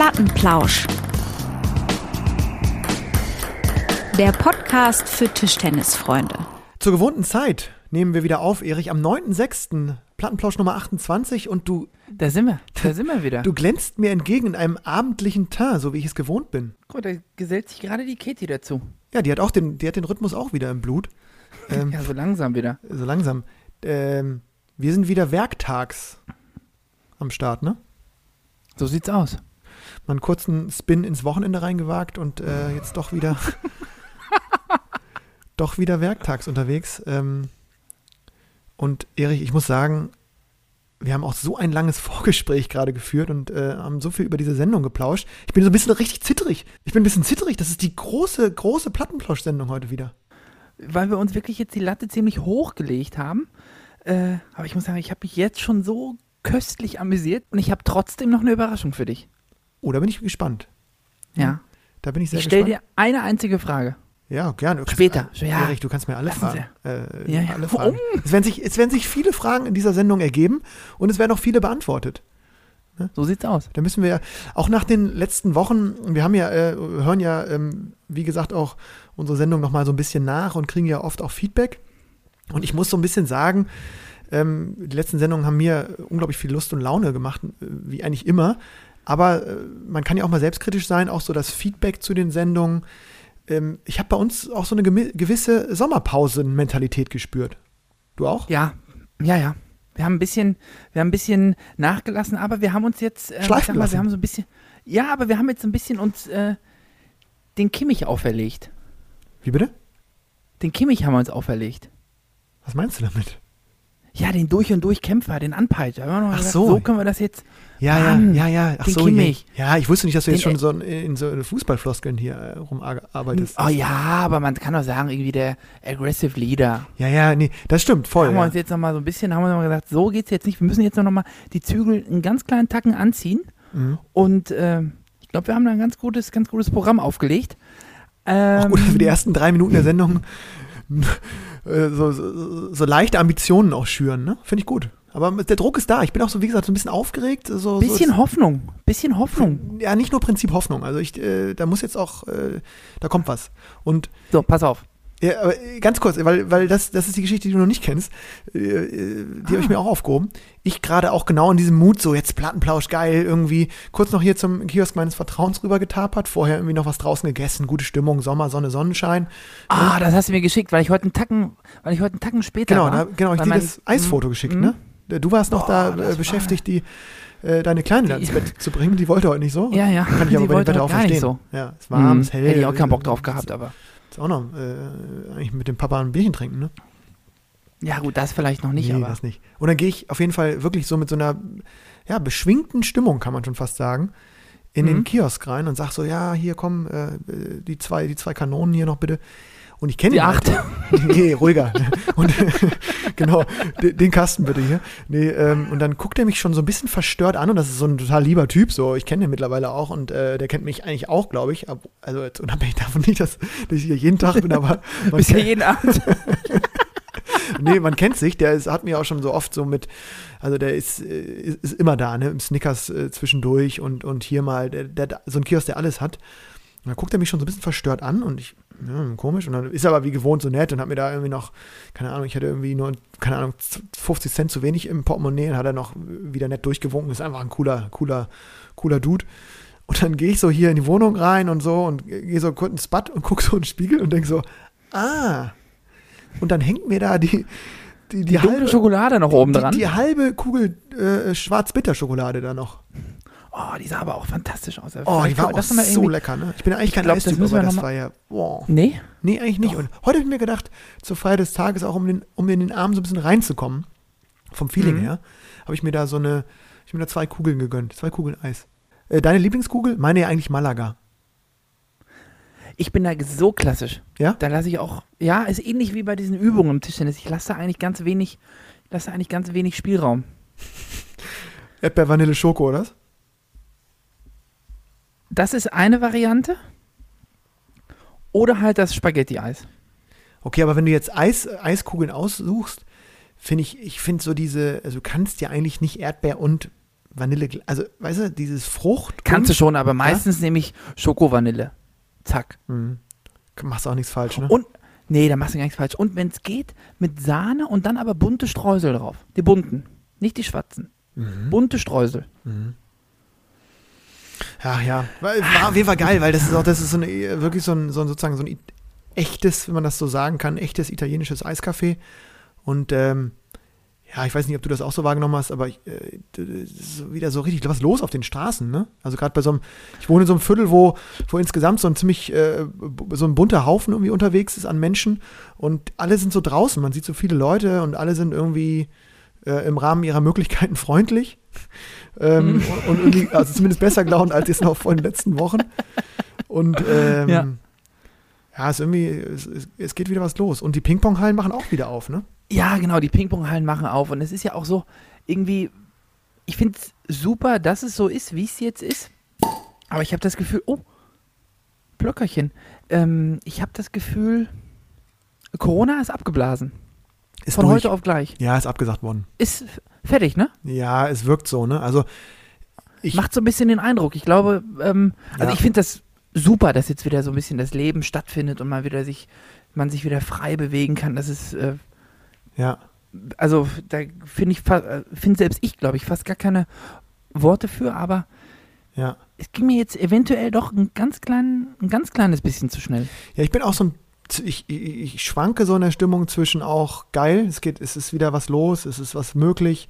Plattenplausch. Der Podcast für Tischtennisfreunde. Zur gewohnten Zeit nehmen wir wieder auf, Erich, am 9.6. Plattenplausch Nummer 28 und du, Da sind wir, da sind wir wieder. du glänzt mir entgegen in einem abendlichen Teint, so wie ich es gewohnt bin. Guck, da gesellt sich gerade die Katie dazu. Ja, die hat auch den, die hat den Rhythmus auch wieder im Blut. Ähm, Ja, so langsam wieder. So langsam. Ähm, wir sind wieder werktags am Start, ne? So sieht's aus. Mal einen kurzen Spin ins Wochenende reingewagt und äh, jetzt doch wieder doch wieder werktags unterwegs. Ähm, und Erich, ich muss sagen, wir haben auch so ein langes Vorgespräch gerade geführt und äh, haben so viel über diese Sendung geplauscht. Ich bin so ein bisschen richtig zittrig. Ich bin ein bisschen zittrig. Das ist die große, große Plattenplausch-Sendung heute wieder. Weil wir uns wirklich jetzt die Latte ziemlich hochgelegt haben. Äh, aber ich muss sagen, ich habe mich jetzt schon so köstlich amüsiert und ich habe trotzdem noch eine Überraschung für dich. Oh, da bin ich gespannt. Ja. Da bin ich sehr Ich stelle gespannt. dir eine einzige Frage. Ja, gerne. Du kannst- Später. Ja. Erich, du kannst mir alle Lassen fragen. Äh, Ja, ja. Alle fragen. Es, werden sich, es werden sich viele Fragen in dieser Sendung ergeben und es werden auch viele beantwortet. So sieht's aus. Da müssen wir auch nach den letzten Wochen, wir haben ja, äh, hören ja, ähm, wie gesagt, auch unsere Sendung nochmal so ein bisschen nach und kriegen ja oft auch Feedback. Und ich muss so ein bisschen sagen, ähm, die letzten Sendungen haben mir unglaublich viel Lust und Laune gemacht, äh, wie eigentlich immer. Aber äh, man kann ja auch mal selbstkritisch sein, auch so das Feedback zu den Sendungen. Ähm, ich habe bei uns auch so eine gewisse Sommerpausen-Mentalität gespürt. Du auch? Ja, ja, ja. Wir haben ein bisschen, wir haben ein bisschen nachgelassen, aber wir haben uns jetzt, äh, Schleifen mal, wir haben so ein bisschen, ja, aber wir haben jetzt ein bisschen uns äh, den Kimmich auferlegt. Wie bitte? Den Kimmich haben wir uns auferlegt. Was meinst du damit? Ja, den durch und durch Kämpfer, den Anpeitscher. Ach so. so können wir das jetzt. Ja, Mann, ja, ja, ja. Ach den so, Kimmich. Ja, ich wusste nicht, dass du jetzt Den- schon so in, so Fußballfloskeln hier äh, rumarbeitest. Oh ja, aber man kann doch sagen, irgendwie der Aggressive Leader. Ja, ja, nee, das stimmt, voll. haben wir Ja. uns jetzt nochmal so ein bisschen, haben wir noch mal gesagt, so geht's jetzt nicht. Wir müssen jetzt noch mal die Zügel einen ganz kleinen Tacken anziehen. Mhm. Und äh, ich glaube, wir haben da ein ganz gutes, ganz gutes Programm aufgelegt. Auch Ähm, gut, dass wir die ersten drei Minuten der Sendung äh, so, so, so leichte Ambitionen auch schüren, ne? Finde ich gut. Aber der Druck ist da. Ich bin auch so, wie gesagt, so ein bisschen aufgeregt. So, bisschen so, Hoffnung, bisschen Hoffnung. Ja, nicht nur Prinzip Hoffnung. Also ich, äh, da muss jetzt auch, äh, da kommt was. Und So, pass auf. Ja, aber äh, ganz kurz, weil, weil das, das ist die Geschichte, die du noch nicht kennst. Äh, äh, Die habe ich mir auch aufgehoben. Ich gerade auch genau in diesem Mut, so jetzt Plattenplausch, geil, irgendwie kurz noch hier zum Kiosk meines Vertrauens rüber getapert, vorher irgendwie noch was draußen gegessen, gute Stimmung, Sommer, Sonne, Sonnenschein. Ah, das hast du mir geschickt, weil ich heute einen Tacken, weil ich heute einen Tacken später Genau, war. da, genau, ich dir das Eisfoto geschickt, Mhm. ne? Du warst noch Boah, da äh, war- beschäftigt, die äh, deine Kleine Die- ins Bett zu bringen. Die wollte heute nicht so. Ja, ja. Kann ich aber bei dem Wetter auch verstehen. so. Ja, es war warm, Mhm. es hell. Hätte ich auch keinen Bock äh, drauf gehabt, aber. Ist auch noch äh, eigentlich mit dem Papa ein Bierchen trinken, ne? Ja, gut, das vielleicht noch nicht, nee, aber. das nicht. Und dann gehe ich auf jeden Fall wirklich so mit so einer ja, beschwingten Stimmung, kann man schon fast sagen, in den Mhm. Kiosk rein und sag so, ja, hier kommen äh, die zwei, die zwei Kanonen hier noch bitte. Und ich kenne Die ihn halt. acht. Nee, ruhiger. Und genau, den, Kasten bitte hier. Nee, ähm, und dann guckt er mich schon so ein bisschen verstört an und das ist so ein total lieber Typ, so ich kenne den mittlerweile auch und äh, der kennt mich eigentlich auch, glaube ich. Ab- Also jetzt unabhängig davon nicht, dass, dass ich hier jeden Tag bin, aber ja kennt- jeden Abend. nee, man kennt sich, der ist, hat mir auch schon so oft so mit, also der ist, äh, ist, ist immer da, ne, im Snickers äh, zwischendurch und, und hier mal, der, der, so ein Kiosk, der alles hat. Und dann guckt er mich schon so ein bisschen verstört an und ich, ja, komisch. Und dann ist er aber wie gewohnt so nett und hat mir da irgendwie noch, keine Ahnung, ich hatte irgendwie nur, keine Ahnung, 50 Cent zu wenig im Portemonnaie und hat er noch wieder nett durchgewunken. Ist einfach ein cooler, cooler, cooler Dude. Und dann gehe ich so hier in die Wohnung rein und so und gehe so kurz ins Bad und gucke so in den Spiegel und denke so, ah. Und dann hängt mir da die, die, die, Die halbe Schokolade noch oben die, dran. die halbe Kugel äh, Schwarz-Bitter-Schokolade da noch. Oh, die sah aber auch fantastisch aus. Oh, die war auch das so lecker, ne? Ich bin eigentlich kein Eistyp, aber das war ja, wow. Nee? Nee, eigentlich nicht. Doch. Und heute habe ich mir gedacht, zur Feier des Tages, auch um, den, um in den Arm so ein bisschen reinzukommen, vom Feeling Mhm. her, habe ich mir da so eine, ich habe mir da zwei Kugeln gegönnt, zwei Kugeln Eis. Äh, deine Lieblingskugel? Meine ja eigentlich Malaga. Ich bin da so klassisch. Ja? Da lasse ich auch, ja, ist ähnlich wie bei diesen Übungen im Tischtennis. Ich lasse da eigentlich ganz wenig, lasse eigentlich ganz wenig Spielraum. Erdbeer, Vanille, Schoko, oder? was? Das ist eine Variante. Oder halt das Spaghetti-Eis. Okay, aber wenn du jetzt Eis, Eiskugeln aussuchst, finde ich, ich finde so diese, also du kannst ja eigentlich nicht Erdbeer und Vanille, also weißt du, dieses Frucht. Kannst du schon, aber meistens nehme ich Schoko-Vanille. Zack. Mhm. Machst auch nichts falsch, ne? Und, nee, da machst du gar nichts falsch. Und wenn es geht, mit Sahne und dann aber bunte Streusel drauf. Die bunten, nicht die schwarzen. Mhm. Bunte Streusel. Ja, ja. War, war auf jeden Fall geil, weil das ist auch, das ist so eine, wirklich so ein, so ein sozusagen so ein echtes, wenn man das so sagen kann, echtes italienisches Eiscafé. Und ähm, ja, ich weiß nicht, ob du das auch so wahrgenommen hast, aber ich, äh, ist wieder so richtig was los auf den Straßen, ne? Also gerade bei so einem, ich wohne in so einem Viertel, wo, wo insgesamt so ein ziemlich, äh, so ein bunter Haufen irgendwie unterwegs ist an Menschen und alle sind so draußen, man sieht so viele Leute und alle sind irgendwie äh, im Rahmen ihrer Möglichkeiten freundlich. Ähm, Mhm. und, irgendwie, also zumindest besser gelaunt als jetzt noch vor den letzten Wochen. Und ähm, Ja. ja. es ist irgendwie, es, es, geht wieder was los. Und die Ping-Pong-Hallen machen auch wieder auf, ne? Ja, genau, die Ping-Pong-Hallen machen auf. Und es ist ja auch so, irgendwie, ich finde es super, dass es so ist, wie es jetzt ist. Aber ich habe das Gefühl, oh, Blöckerchen. Ähm, ich habe das Gefühl, Corona ist abgeblasen. Ist Von durch. heute auf gleich. Ja, ist abgesagt worden. Ist fertig, ne? Ja, es wirkt so, ne? Also ich, Macht so ein bisschen den Eindruck. Ich glaube, ähm, also Ja. ich finde das super, dass jetzt wieder so ein bisschen das Leben stattfindet und man wieder sich, man sich wieder frei bewegen kann. Das ist, äh, ja, also da finde ich, finde selbst ich, glaube ich, fast gar keine Worte für, aber ja. es ging mir jetzt eventuell doch ein ganz, klein, ein ganz kleines bisschen zu schnell. Ja, ich bin auch so ein, ich, ich, ich schwanke so in der Stimmung zwischen auch geil, es geht, es ist wieder was los, es ist was möglich,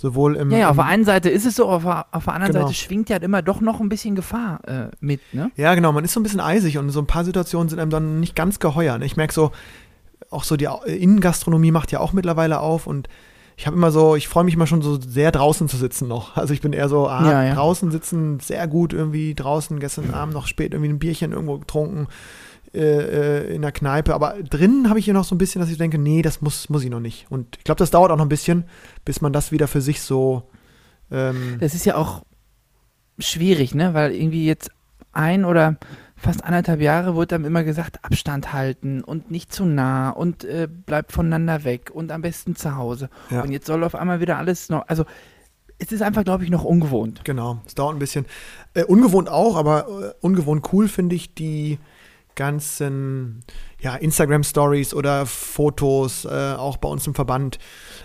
sowohl im, Ja, ja, auf der einen Seite ist es so, auf der, auf der anderen Genau. Seite schwingt ja immer doch noch ein bisschen Gefahr äh, mit, ne? Ja, genau, man ist so ein bisschen eisig und so ein paar Situationen sind einem dann nicht ganz geheuer. Ne? Ich merke so, auch so die Innengastronomie macht ja auch mittlerweile auf und ich habe immer so, ich freue mich immer schon so sehr draußen zu sitzen noch. Also ich bin eher so, ah, Ja, ja. draußen sitzen, sehr gut irgendwie draußen, gestern Abend noch spät irgendwie ein Bierchen irgendwo getrunken äh, äh, in der Kneipe. Aber drinnen habe ich hier noch so ein bisschen, dass ich denke, nee, das muss, muss ich noch nicht. Und ich glaube, das dauert auch noch ein bisschen, bis man das wieder für sich so ähm, Das ist ja auch schwierig, ne? Weil irgendwie jetzt ein oder fast anderthalb Jahre wurde dann immer gesagt, Abstand halten und nicht zu nah und äh, bleibt voneinander weg und am besten zu Hause. Ja. Und jetzt soll auf einmal wieder alles noch, also es ist einfach, glaube ich, noch ungewohnt. Genau, es dauert ein bisschen. Äh, ungewohnt auch, aber äh, ungewohnt cool finde ich die ganzen ja, Instagram-Stories oder Fotos, äh, auch bei uns im Verband,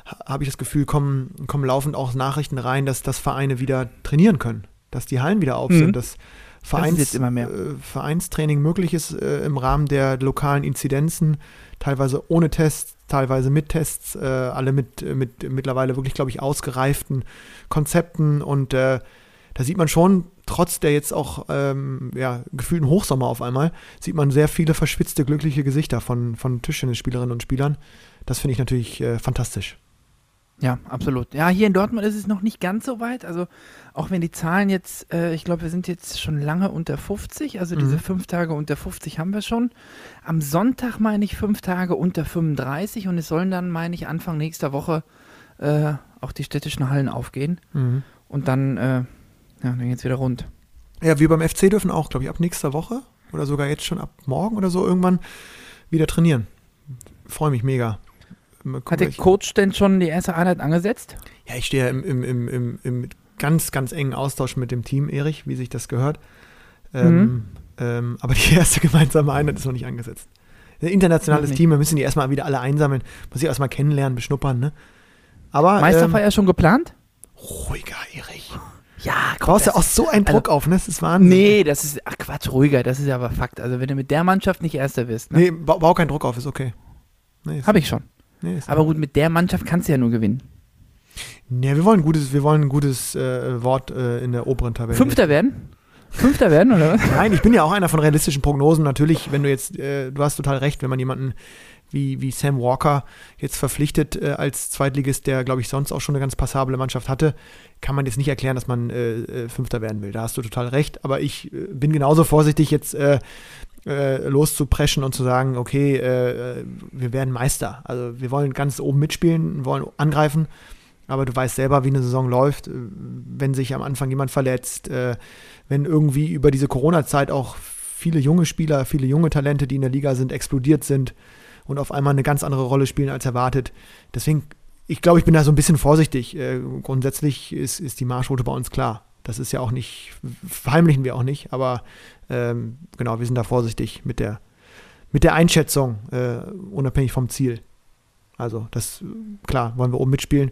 ha- habe ich das Gefühl, kommen, kommen laufend auch Nachrichten rein, dass, dass Vereine wieder trainieren können, dass die Hallen wieder auf Mhm. sind, dass Vereins, mehr. Äh, Vereinstraining möglich ist äh, im Rahmen der lokalen Inzidenzen, teilweise ohne Tests, teilweise mit Tests, äh, alle mit, mit mittlerweile wirklich, glaube ich, ausgereiften Konzepten und äh, da sieht man schon, trotz der jetzt auch ähm, ja, gefühlten Hochsommer auf einmal, sieht man sehr viele verschwitzte, glückliche Gesichter von, von Tischtennisspielerinnen und Spielern. Das finde ich natürlich äh, fantastisch. Ja, absolut. Ja, hier in Dortmund ist es noch nicht ganz so weit. Also auch wenn die Zahlen jetzt, äh, ich glaube, wir sind jetzt schon lange unter 50. Also diese Mhm. fünf Tage unter 50 haben wir schon. Am Sonntag meine ich fünf Tage unter 35 und es sollen dann, meine ich, Anfang nächster Woche äh, auch die städtischen Hallen aufgehen. Und dann, äh, ja, dann geht's wieder rund. Ja, wir beim FC dürfen auch, glaube ich, ab nächster Woche oder sogar jetzt schon ab morgen oder so irgendwann wieder trainieren. Freue mich mega. Gucken, Hat der Coach denn schon die erste Einheit angesetzt? Ja, ich stehe ja im, im, im, im, im ganz, ganz engen Austausch mit dem Team, Erich, wie sich das gehört. Ähm, Mhm. ähm, aber die erste gemeinsame Einheit ist noch nicht angesetzt. Ein internationales. Team, wir müssen die erstmal wieder alle einsammeln, muss ich erstmal kennenlernen, beschnuppern, ne? Aber Meisterfeier schon geplant? ähm, ruhiger, Erich. Ja, Du baust ja auch so einen also- Druck auf, ne? Das ist Wahnsinn. Nee, das ist, ach Quatsch, ruhiger, das ist ja aber Fakt. Also wenn du mit der Mannschaft nicht Erster wirst, ne? Nee, bau, bau keinen Druck auf, ist okay. Nee, Habe ich schon. nee, ist Aber gut, mit der Mannschaft kannst du ja nur gewinnen. Nee, wir wollen ein gutes, wir wollen ein gutes äh, Wort äh, in der oberen Tabelle. Fünfter werden? Fünfter werden, oder was? Nein, ich bin ja auch einer von realistischen Prognosen. Natürlich, wenn du jetzt, äh, du hast total recht, wenn man jemanden wie, wie Sam Walker jetzt verpflichtet äh, als Zweitligist, der, glaube ich, sonst auch schon eine ganz passable Mannschaft hatte, kann man jetzt nicht erklären, dass man äh, äh, Fünfter werden will. Da hast du total recht. Aber ich äh, bin genauso vorsichtig, jetzt äh, äh, loszupreschen und zu sagen, okay, äh, wir werden Meister. Also wir wollen ganz oben mitspielen, wollen angreifen. Aber du weißt selber, wie eine Saison läuft, wenn sich am Anfang jemand verletzt, wenn irgendwie über diese Corona-Zeit auch viele junge Spieler, viele junge Talente, die in der Liga sind, explodiert sind und auf einmal eine ganz andere Rolle spielen als erwartet. Deswegen ich glaube, ich bin da so ein bisschen vorsichtig. Äh, grundsätzlich ist, ist die Marschroute bei uns klar. Das ist ja auch nicht, verheimlichen wir auch nicht, aber ähm, genau, wir sind da vorsichtig mit der, mit der Einschätzung, äh, unabhängig vom Ziel. Also, das, klar, wollen wir oben mitspielen.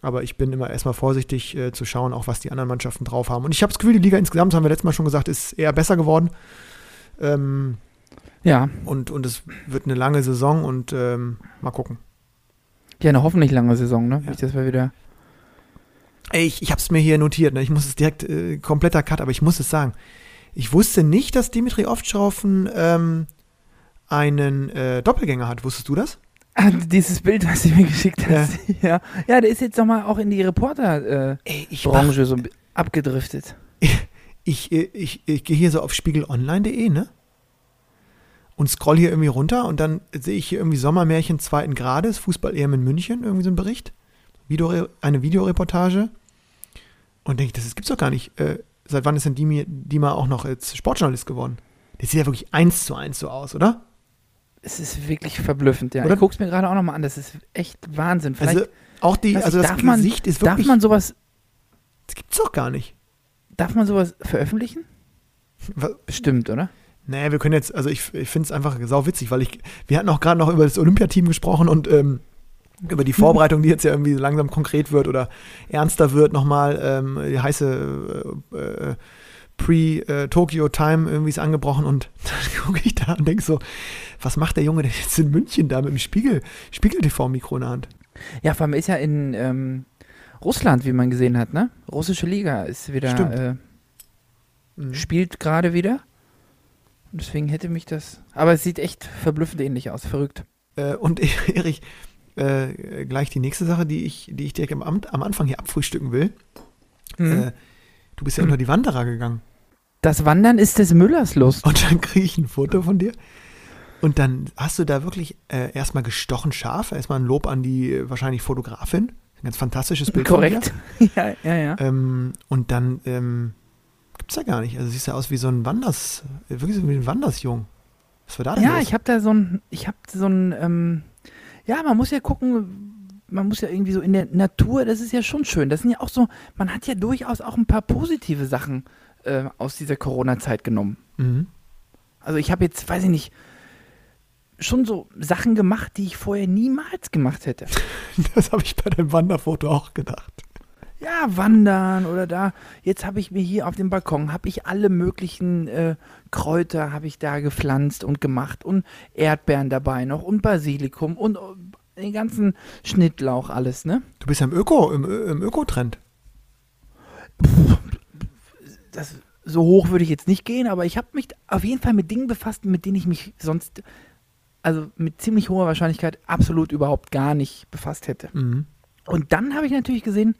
Aber ich bin immer erstmal vorsichtig äh, zu schauen, auch was die anderen Mannschaften drauf haben. Und ich habe das Gefühl, die Liga insgesamt, haben wir letztes Mal schon gesagt, ist eher besser geworden. Ähm, Ja, und, und es wird eine lange Saison und ähm, mal gucken. ja, eine hoffentlich lange Saison, ne? Ja. Nicht, dass wir wieder. Ey, ich, ich habe es mir hier notiert, ne? ich muss es direkt, äh, kompletter Cut, aber ich muss es sagen. Ich wusste nicht, dass Dimitri Ovtcharov ähm, einen äh, Doppelgänger hat. Wusstest du das? Ah, dieses Bild, was du mir geschickt hast. Ja, ja, der ist jetzt nochmal auch in die Reporter-Branche ich, mach, so abgedriftet. ich, äh, ich, ich gehe hier so auf spiegelonline.de, ne? Und scroll hier irgendwie runter und dann sehe ich hier irgendwie Sommermärchen zweiten Grades, Fußball-EM in München, irgendwie so ein Bericht. Video, eine Videoreportage. Und denke ich, das gibt's doch gar nicht. Äh, seit wann ist denn Dimi, Dima auch noch als Sportjournalist geworden? Der sieht ja wirklich eins zu eins so aus, oder? Es ist wirklich verblüffend, ja. Oder? Ich guck's mir gerade auch nochmal an. Das ist echt Wahnsinn. Vielleicht, Also auch die, also das darf man- Gesicht ist darf wirklich, man sowas, das gibt's doch gar nicht. darf man sowas veröffentlichen? Was- Bestimmt, oder? Naja, wir können jetzt, also ich, ich finde es einfach sau witzig, weil ich, wir hatten auch gerade noch über das Olympiateam gesprochen und ähm, über die Vorbereitung, die jetzt ja irgendwie langsam konkret wird oder ernster wird, nochmal ähm, die heiße äh, äh, Pre-Tokyo-Time irgendwie ist angebrochen und dann gucke ich da und denke so, was macht der Junge denn jetzt in München da mit dem Spiegel, Spiegel-TV-Mikro in der Hand? Ja, vor allem ist ja in ähm, Russland, wie man gesehen hat, ne? Russische Liga ist wieder, äh, Mhm. spielt gerade wieder. Und deswegen hätte mich das. Aber es sieht echt verblüffend ähnlich aus. Verrückt. Äh, und Erich, äh, gleich die nächste Sache, die ich, die ich direkt am, Am- am Anfang hier abfrühstücken will. Mhm. Äh, du bist ja Mhm. unter die Wanderer gegangen. Das Wandern ist des Müllers Lust. Und dann kriege ich ein Foto von dir. Und dann hast du da wirklich äh, erstmal gestochen scharf. Erstmal ein Lob an die äh, wahrscheinlich Fotografin. Ein ganz fantastisches Bild Korrekt. ja, ja, ja. Ähm, und dann ähm, gibt es ja gar nicht. Also siehst du aus wie so ein Wanders, wirklich so wie ein Wandersjung. Was war da denn Ja, los? ich habe da so ein, ich habe so ein, ähm, ja, man muss ja gucken, man muss ja irgendwie so in der Natur, das ist ja schon schön. Das sind ja auch so, man hat ja durchaus auch ein paar positive Sachen äh, aus dieser Corona-Zeit genommen. Mhm. Also ich habe jetzt, weiß ich nicht, schon so Sachen gemacht, die ich vorher niemals gemacht hätte. Das habe ich bei deinem Wanderfoto auch gedacht. Ja, wandern oder da. Jetzt habe ich mir hier auf dem Balkon, habe ich alle möglichen äh, Kräuter habe ich da gepflanzt und gemacht und Erdbeeren dabei noch und Basilikum und äh, den ganzen Schnittlauch alles, ne? Du bist ja im Öko, im, im Ökotrend. Das, so hoch würde ich jetzt nicht gehen, aber ich habe mich auf jeden Fall mit Dingen befasst, mit denen ich mich sonst, also mit ziemlich hoher Wahrscheinlichkeit absolut überhaupt gar nicht befasst hätte. Mhm. Und dann habe ich natürlich gesehen,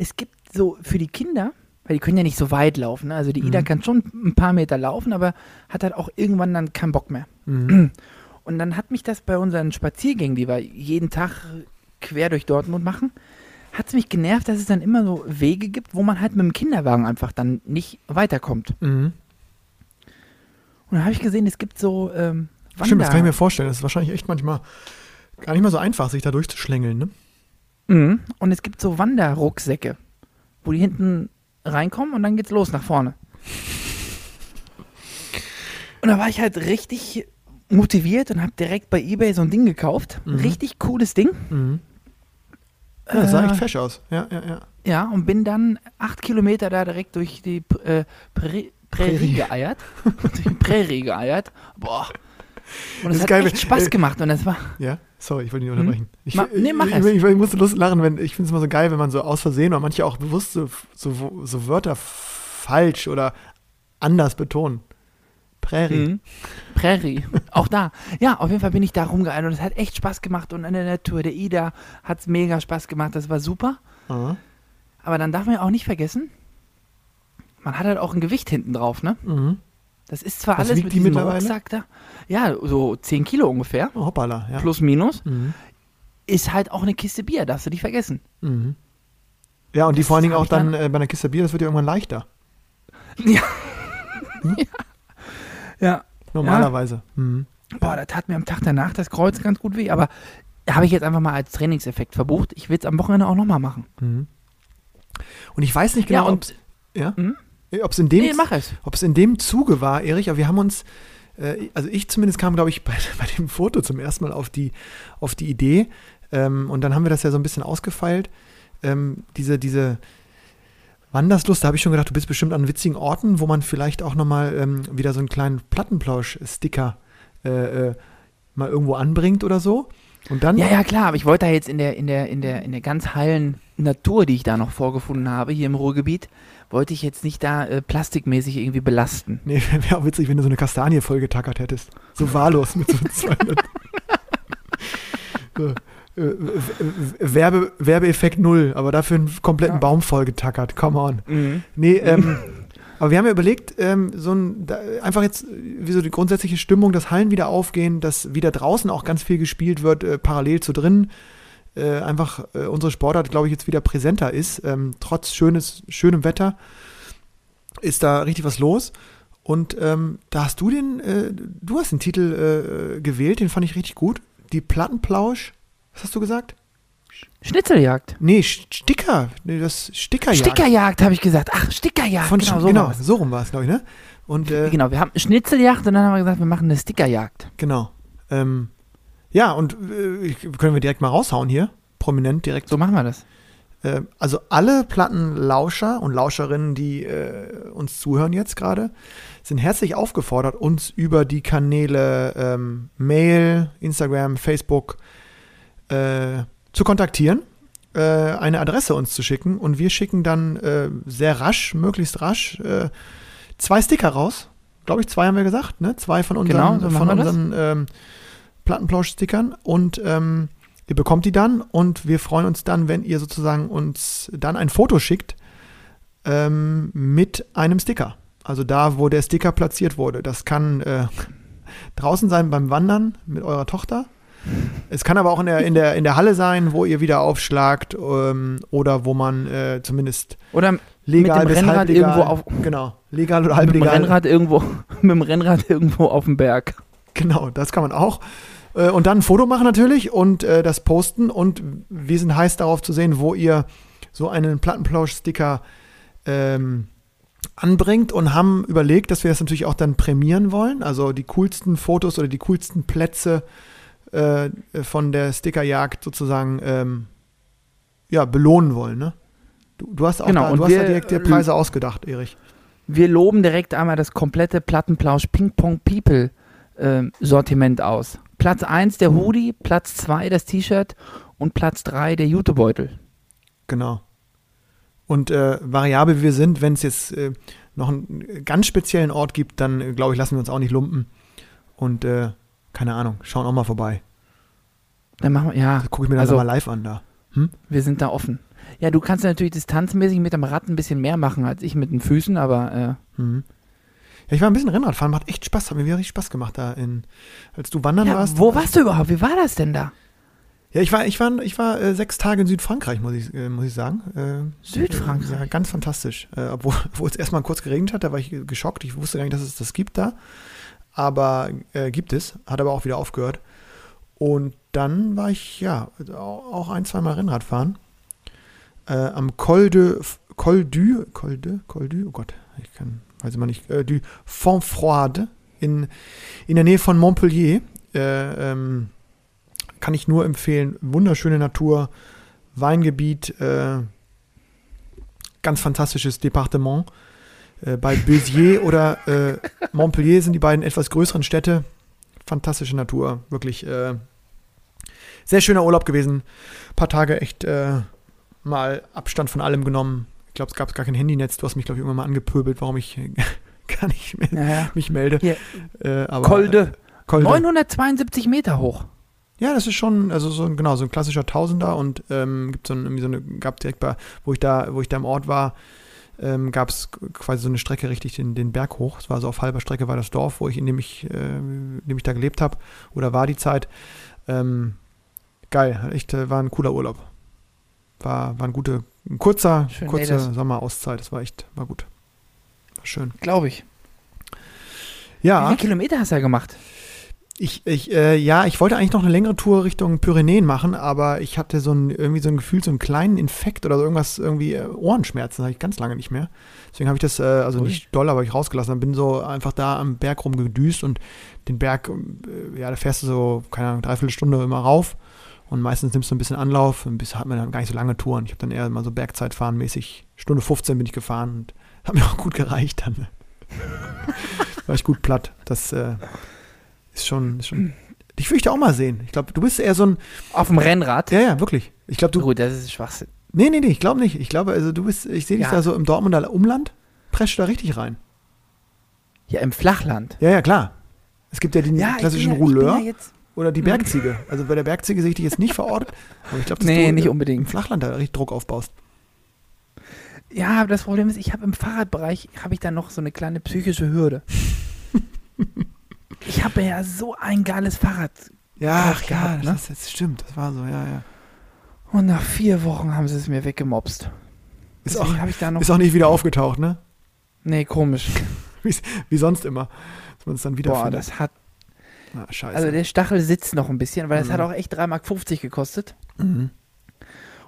es gibt so für die Kinder, weil die können ja nicht so weit laufen. Ne? Also die Ida Mhm. kann schon ein paar Meter laufen, aber hat halt auch irgendwann dann keinen Bock mehr. Mhm. Und dann hat mich das bei unseren Spaziergängen, die wir jeden Tag quer durch Dortmund machen, hat es mich genervt, dass es dann immer so Wege gibt, wo man halt mit dem Kinderwagen einfach dann nicht weiterkommt. Mhm. Und dann habe ich gesehen, es gibt so ähm, Wander Stimmt, das kann ich mir vorstellen. Das ist wahrscheinlich echt manchmal gar nicht mal so einfach, sich da durchzuschlängeln. Ne? Mhm. Und es gibt so Wanderrucksäcke, wo die hinten reinkommen und dann geht's los nach vorne. Und da war ich halt richtig motiviert und habe direkt bei eBay so ein Ding gekauft. Mhm. richtig cooles Ding. Mhm. Ja, das sah Äh, echt fesch aus. Ja, ja, ja. Ja, und bin dann acht Kilometer da direkt durch die äh, Prä Prärie geeiert. durch die Prärie geeiert. Boah. Und es hat geil, echt Spaß äh, gemacht. Und das war. Ja, sorry, ich wollte nicht Mhm. unterbrechen. Ich, Ma- nee, mach ich, es. ich, ich, musste Lust lachen, wenn ich finde es immer so geil, wenn man so aus Versehen oder manche auch bewusst so, so, so Wörter falsch oder anders betonen. Prärie. Mhm. Prärie. Auch da. Ja, auf jeden Fall bin ich da rumgeeilt und es hat echt Spaß gemacht. Und an der Natur, der Ida hat es mega Spaß gemacht. Das war super. Aha. Aber dann darf man ja auch nicht vergessen, man hat halt auch ein Gewicht hinten drauf, ne? Mhm. Das ist zwar Was alles mit die diesem? Rucksack da. Ja, so 10 Kilo ungefähr. Oh, hoppala, ja. Plus, minus. Mhm. Ist halt auch eine Kiste Bier, darfst du nicht vergessen. Mhm. Ja, und die Das vor allen Dingen auch dann- dann äh, bei einer Kiste Bier, das wird ja irgendwann leichter. Ja. Normalerweise. Mhm. Boah, da tat mir am Tag danach das Kreuz ganz gut weh. Aber habe ich jetzt einfach mal als Trainingseffekt verbucht. Ich will es am Wochenende auch nochmal machen. Mhm. Und ich weiß nicht genau, ja, ob und ja? Mhm. Es in dem nee, mach es. ob es in dem Zuge war, Erich, aber wir haben uns, äh, also ich zumindest kam, glaube ich, bei, bei dem Foto zum ersten Mal auf die, auf die Idee. Ähm, und dann haben wir das ja so ein bisschen ausgefeilt. Ähm, diese, diese Wanderslust, da habe ich schon gedacht, du bist bestimmt an witzigen Orten, wo man vielleicht auch nochmal ähm, wieder so einen kleinen Plattenplausch-Sticker äh, äh, mal irgendwo anbringt oder so. Und dann. Ja, ja, klar, aber ich wollte da jetzt in der, in der, in der, in der ganz heilen Natur, die ich da noch vorgefunden habe, hier im Ruhrgebiet, wollte ich jetzt nicht da äh, plastikmäßig irgendwie belasten. Nee, wäre auch witzig, wenn du so eine Kastanie vollgetackert hättest. So wahllos mit so 200. so, äh, Werbe, Werbeeffekt null, aber dafür einen kompletten Ja. Baum vollgetackert. Come on. Mhm. Nee, ähm, aber wir haben ja überlegt, ähm, so ein, da, einfach jetzt, äh, wie so die grundsätzliche Stimmung, dass Hallen wieder aufgehen, dass wieder draußen auch ganz viel gespielt wird, äh, parallel zu drinnen. Äh, einfach äh, unsere Sportart, glaube ich, jetzt wieder präsenter ist. Ähm, trotz schönes, schönem Wetter ist da richtig was los. Und ähm, da hast du den, äh, du hast den Titel äh, gewählt, den fand ich richtig gut. Die Plattenplausch, was hast du gesagt? Schnitzeljagd. Nee, Sticker, nee, das Stickerjagd. Stickerjagd, habe ich gesagt. Ach, Stickerjagd. Von, genau, genau, so genau so rum war es, glaube ich, ne? Und äh, Genau, wir haben Schnitzeljagd und dann haben wir gesagt, wir machen eine Stickerjagd. Genau. Ähm, ja, und äh, können wir direkt mal raushauen hier. Prominent direkt. So machen wir das. Äh, also alle Plattenlauscher und Lauscherinnen, die äh, uns zuhören jetzt gerade, sind herzlich aufgefordert, uns über die Kanäle ähm, Mail, Instagram, Facebook äh, zu kontaktieren, äh, eine Adresse uns zu schicken und wir schicken dann äh, sehr rasch, möglichst rasch, äh, zwei Sticker raus. Glaube ich, zwei haben wir gesagt, ne? Zwei von unseren, Genau, so von unseren ähm, Plattenplausch-Stickern und ähm, ihr bekommt die dann und wir freuen uns dann, wenn ihr sozusagen uns dann ein Foto schickt ähm, mit einem Sticker. Also da, wo der Sticker platziert wurde. Das kann äh, draußen sein beim Wandern mit eurer Tochter. Es kann aber auch in der, in der, in der Halle sein, wo ihr wieder aufschlagt ähm, oder wo man äh, zumindest Oder legal dem bis Rennrad halblegal, irgendwo auf- genau, legal oder mit dem halblegal. Rennrad irgendwo, mit dem Rennrad irgendwo auf dem Berg. Genau, das kann man auch. Äh, Und dann ein Foto machen natürlich und äh, das posten. Und wir sind heiß darauf zu sehen, wo ihr so einen Plattenplausch-Sticker ähm, anbringt und haben überlegt, dass wir das natürlich auch dann prämieren wollen. Also die coolsten Fotos oder die coolsten Plätze äh, von der Stickerjagd sozusagen ähm, ja, belohnen wollen. Ne? Du, du hast auch Genau, da, du hast da wir, direkt dir äh, Preise ausgedacht, Erich. Wir loben direkt einmal das komplette Plattenplausch Ping Pong People ähm, Sortiment aus. Platz 1 der Hoodie, Platz 2 das T-Shirt und Platz 3 der Jutebeutel. Genau. Und äh, variabel wie wir sind, wenn es jetzt äh, noch einen ganz speziellen Ort gibt, dann äh, glaube ich, lassen wir uns auch nicht lumpen. Und äh, keine Ahnung, schauen auch mal vorbei. Dann machen wir, ja, Gucke ich mir dann Also- mal live an da. wir sind da offen. Ja, du kannst natürlich distanzmäßig mit dem Rad ein bisschen mehr machen als ich mit den Füßen, aber äh, Mhm. Ja, ich war ein bisschen Rennradfahren, macht echt Spaß, hat mir wieder richtig Spaß gemacht da in, als du wandern ja, warst. wo warst du überhaupt? Wie war das denn da? Ja, ich war, ich war, ich war äh, sechs Tage in Südfrankreich, muss ich, äh, muss ich sagen. Äh, Südfrankreich? Ja, ganz fantastisch. Äh, obwohl, obwohl es erstmal kurz geregnet hat, da war ich geschockt. Ich wusste gar nicht, dass es das gibt da. Aber äh, gibt es, hat aber auch wieder aufgehört. Und dann war ich, ja, auch ein, zweimal Rennrad fahren. Äh, am Col de, Col du, Col de, Col du, oh Gott, ich kann, weiß ich mal nicht, äh, du Fontfroide in, in der Nähe von Montpellier. Äh, ähm, kann ich nur empfehlen. Wunderschöne Natur, Weingebiet, äh, ganz fantastisches Departement. Äh, bei Béziers oder äh, Montpellier sind die beiden etwas größeren Städte. Fantastische Natur, wirklich äh, sehr schöner Urlaub gewesen. Ein paar Tage echt mal Abstand von allem genommen. Ich glaube, es gab gar kein Handynetz. Du hast mich, glaube ich, irgendwann mal angepöbelt, warum ich gar nicht mehr Naja. mich melde. Hier, Äh, aber, Kolde. Kolde. 972 Meter hoch. Ja, das ist schon, also so ein, genau, so ein klassischer Tausender und ähm, gibt so, ein, so eine, gab direkt bei, wo ich da, wo ich da im Ort war, ähm, gab es quasi so eine Strecke richtig den, den Berg hoch. Es war so auf halber Strecke war das Dorf, wo ich, in dem ich, äh, in dem ich da gelebt habe, oder war die Zeit. Ähm, geil, echt, äh, war ein cooler Urlaub. War, war ein guter, ein kurzer, Schön, kurze Sommerauszeit. Das war echt, war gut. War schön. Glaube ich. Wie Ja, viele Kilometer hast du da gemacht? Ich, ich, äh, ja, ich wollte eigentlich noch eine längere Tour Richtung Pyrenäen machen, aber ich hatte so ein, irgendwie so ein Gefühl, so einen kleinen Infekt oder so irgendwas, irgendwie äh, Ohrenschmerzen, habe ich ganz lange nicht mehr. Deswegen habe ich das, äh, also Ui. nicht doll, aber ich rausgelassen. Dann bin so einfach da am Berg rumgedüst und den Berg, äh, ja, da fährst du so, keine Ahnung, dreiviertel Stunde immer rauf und meistens nimmst du ein bisschen Anlauf und bis hat man dann gar nicht so lange Touren. Ich habe dann eher mal so Bergzeitfahren mäßig, Stunde 15 bin ich gefahren und hat mir auch gut gereicht dann. War ich gut platt. Das äh, ist schon, ist schon. Dich würde ich da auch mal sehen. Ich glaube, du bist eher so ein. Auf dem Rennrad? Ja, ja, wirklich. Ich glaube, du. Gut, das ist Schwachsinn. Nee, nee, nee, ich glaube nicht. Ich glaube, also du bist, ich sehe dich Ja. da so im Dortmunder Umland, prescht da richtig rein. Ja, im Flachland. Ja, ja, klar. Es gibt ja den Ja, klassischen ja, Rouleur ja jetzt, oder die Bergziege. Also bei der Bergziege sehe ich dich jetzt nicht verortet, aber ich glaube, dass Nee, du nicht im unbedingt. Flachland da richtig Druck aufbaust. Ja, aber das Problem ist, ich habe im Fahrradbereich, habe ich da noch so eine kleine psychische Hürde. ich habe ja so ein geiles Fahrrad. Ja, Kraft ja, gehabt, ne? das, das stimmt. Das war so, ja, ja. Und nach vier Wochen haben sie es mir weggemobst. Ist auch, ist auch nicht wieder aufgetaucht, ne? nee, komisch. Wie, wie sonst immer. Dass man es dann wieder Boah, das hat. Ah, scheiße. Also der Stachel sitzt noch ein bisschen, weil das Mhm. hat auch echt 3,50 Mark gekostet. mhm.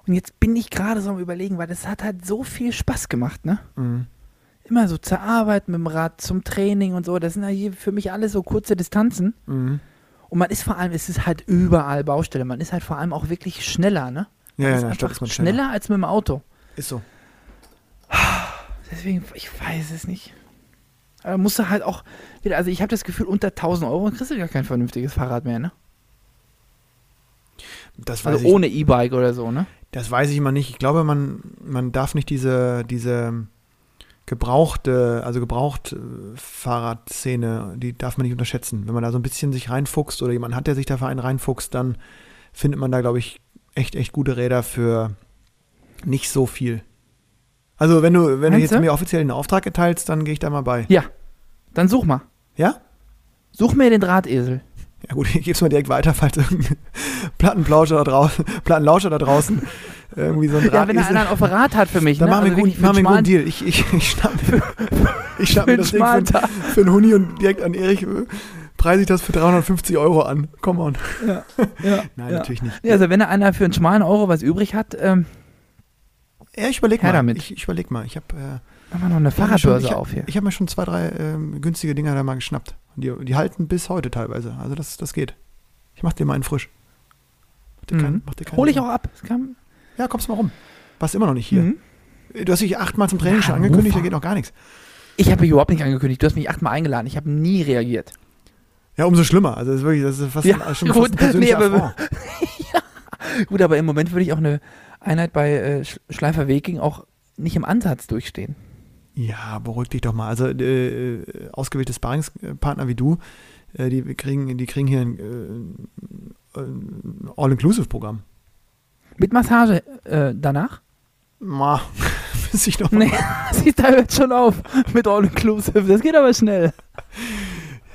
Und jetzt bin ich gerade so am überlegen, weil das hat halt so viel Spaß gemacht, ne? Mhm. Immer so zur Arbeit mit dem Rad, zum Training und so. Das sind ja hier für mich alles so kurze Distanzen. Mhm. Und man ist vor allem, es ist halt überall Baustelle. Man ist halt vor allem auch wirklich schneller, ne? Ja, Man ja, ja, man schneller. schneller. als mit dem Auto. Ist so. Deswegen, ich weiß es nicht. Aber musst du halt auch wieder, also ich habe das Gefühl, unter 1000 Euro kriegst du gar kein vernünftiges Fahrrad mehr, ne? Das weiß, Also ohne E-Bike oder so, ne? das weiß ich mal nicht. Ich glaube, man, man darf nicht diese, diese gebrauchte, also gebraucht äh, Fahrradszene, die darf man nicht unterschätzen. Wenn man da so ein bisschen sich reinfuchst oder jemand hat, der sich da für einen reinfuchst, dann findet man da, glaube ich, echt, echt gute Räder für nicht so viel. Also wenn du, wenn du Meinst jetzt du? mir offiziell einen Auftrag erteilst, dann gehe ich da mal bei. Ja. Dann such mal. Ja? Such mir den Drahtesel. Ja gut, ich gebe es mal direkt weiter, falls irgendein Plattenplauscher da draußen, Plattenlauscher da draußen irgendwie so ein Ja, wenn Draht einer einen Offerat hat für mich, Dann ne? machen wir, Also gut, wirklich machen wir einen einen guten Deal. Ich, ich, ich schnapp mir, ich schnapp mir einen das Ding für, für einen Huni und direkt an Erich äh, preise ich das für 350 Euro an. Come on. Ja, ja, Nein, ja. natürlich nicht. Ja, also wenn da einer für einen schmalen Euro was übrig hat, ähm, Ja, ich überleg Her mal. damit. Ich, ich überleg mal. Ich habe äh, wir noch eine Fahrradbörse hab- auf hier. Ich habe mir schon zwei, drei ähm, günstige Dinger da mal geschnappt. Die, die halten bis heute teilweise. Also das, das geht. Ich mach dir mal einen frisch. Mach dir keinen- Mhm. mach dir keinen Hol ich auch ab. Ja, kommst mal rum. Warst immer noch nicht hier. Mhm. Du hast dich achtmal zum Training Ja, schon angekündigt, da geht noch gar nichts. Ich habe mich überhaupt nicht angekündigt. Du hast mich achtmal eingeladen. Ich habe nie reagiert. Ja, umso schlimmer. Also das ist wirklich, das ist fast, Ja, ein, schon gut. fast ein Nee, aber- Affront. Gut, aber im Moment würde ich auch eine Einheit bei äh, Sch- Schleifer Weking auch nicht im Ansatz durchstehen. Ja, beruhig dich doch mal. Also äh, äh, ausgewählte Sparringspartner wie du, äh, die kriegen, die kriegen hier ein, äh, ein All-Inclusive-Programm. Mit Massage äh, danach? Ma, bis ich noch Nee, siehst du, da hört schon auf mit All Inclusive. Das geht aber schnell.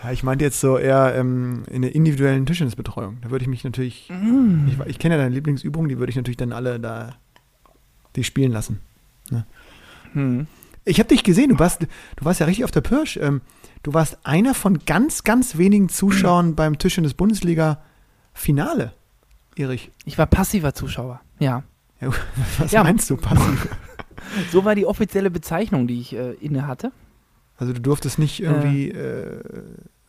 Ja, ich meinte jetzt so eher ähm, in der individuellen Tischtennisbetreuung. Da würde ich mich natürlich, Mm. ich, ich kenne ja deine Lieblingsübungen, die würde ich natürlich dann alle da die spielen lassen. Hm. Ich habe dich gesehen, du warst, du warst ja richtig auf der Pirsch. Ähm, du warst einer von ganz, ganz wenigen Zuschauern beim Tischtennis-Bundesliga-Finale, Erich. Ich war passiver Zuschauer. Ja. Ja, was Ja. meinst du, passiv? So war die offizielle Bezeichnung, die ich äh, inne hatte. Also du durftest nicht irgendwie äh,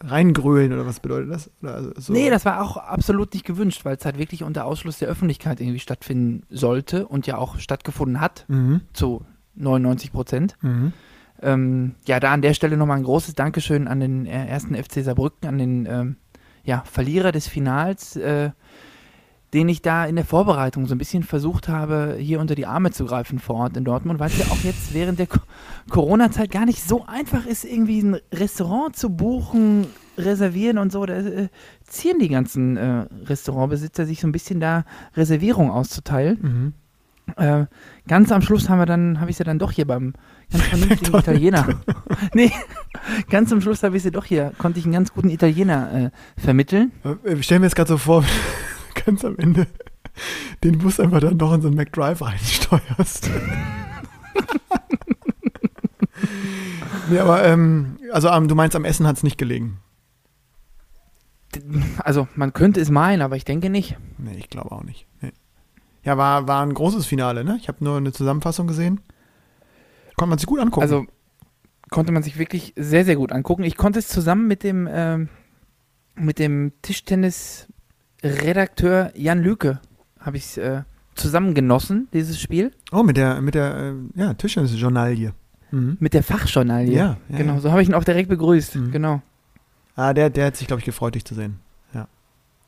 reingrölen oder was bedeutet das? Oder also so. Nee, das war auch absolut nicht gewünscht, weil es halt wirklich unter Ausschluss der Öffentlichkeit irgendwie stattfinden sollte und ja auch stattgefunden hat, Mhm. zu 99 Prozent. Mhm. Ähm, ja, da an der Stelle nochmal ein großes Dankeschön an den äh, ersten FC Saarbrücken, an den ähm, ja, Verlierer des Finals, äh, den ich da in der Vorbereitung so ein bisschen versucht habe, hier unter die Arme zu greifen vor Ort in Dortmund, weil es ja auch jetzt während der Co Corona-Zeit gar nicht so einfach ist, irgendwie ein Restaurant zu buchen, reservieren und so. Da äh, ziehen die ganzen äh, Restaurantbesitzer sich so ein bisschen da Reservierung auszuteilen. Mhm. Äh, ganz am Schluss haben wir dann, habe ich sie dann doch hier beim ganz vernünftigen. Italiener. nee, ganz am Schluss habe ich sie doch hier, konnte ich einen ganz guten Italiener äh, vermitteln. Äh, Ich stelle mir jetzt gerade so vor, ganz am Ende den Bus einfach dann doch in so einen McDrive reinsteuerst. nee, aber ähm, also am, du meinst, am Essen hat es nicht gelegen. also man könnte es meinen, aber ich denke nicht. Nee, ich glaube auch nicht. Nee. Ja, war, war ein großes Finale, ne? Ich habe nur eine Zusammenfassung gesehen. Konnte man sich gut angucken. Also konnte man sich wirklich sehr, sehr gut angucken. Ich konnte es zusammen mit dem, ähm, mit dem Tischtennis-Redakteur Jan Lüke, habe ich es äh, zusammen genossen, dieses Spiel. oh, mit der, mit der äh, ja, Tischtennis-Journalie. Mhm. Mit der Fachjournalie. Ja, ja, genau, ja. so habe ich ihn auch direkt begrüßt. Mhm. Genau. Ah, der, der hat sich, glaube ich, gefreut, dich zu sehen.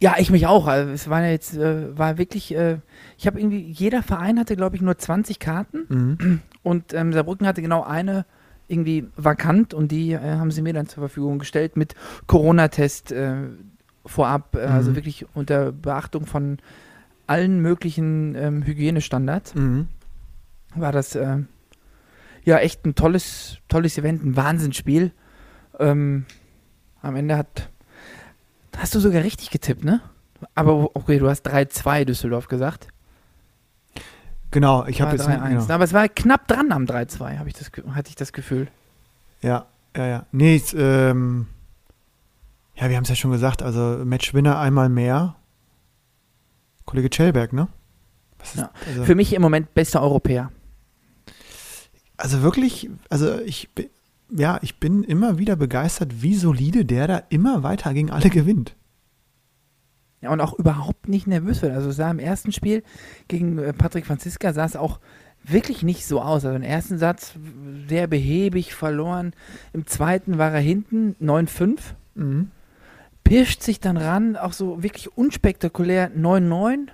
Ja, ich mich auch. Also es war ja jetzt, äh, war wirklich, äh, ich habe irgendwie, jeder Verein hatte, glaube ich, nur 20 Karten Mhm. und ähm, Saarbrücken hatte genau eine irgendwie vakant und die äh, haben sie mir dann zur Verfügung gestellt mit Corona-Test äh, vorab, äh, also Mhm. wirklich unter Beachtung von allen möglichen ähm, Hygienestandards. Mhm. War das äh, ja echt ein tolles, tolles Event, ein Wahnsinnsspiel. Ähm, am Ende hat, hast du sogar richtig getippt, ne? Aber okay, du hast 3-2 Düsseldorf gesagt. Genau, ich habe jetzt. 3-1. Genau. Aber es war knapp dran am 3-2, habe ich das, ge- hatte ich das Gefühl. Ja, ja, ja. Nee, ähm, ja, wir haben es ja schon gesagt, also Matchwinner einmal mehr. Kollege Czellberg, ne? Was Ja. also, Für mich im Moment bester Europäer. also wirklich, also ich, ja, ich bin immer wieder begeistert, wie solide der da immer weiter gegen alle gewinnt. Ja, und auch überhaupt nicht nervös wird. Also sah im ersten Spiel gegen äh, Patrick Franziska sah es auch wirklich nicht so aus. Also im ersten Satz sehr behäbig verloren. Im zweiten war er hinten 9-5. Mhm. Pirscht sich dann ran, auch so wirklich unspektakulär 9-9.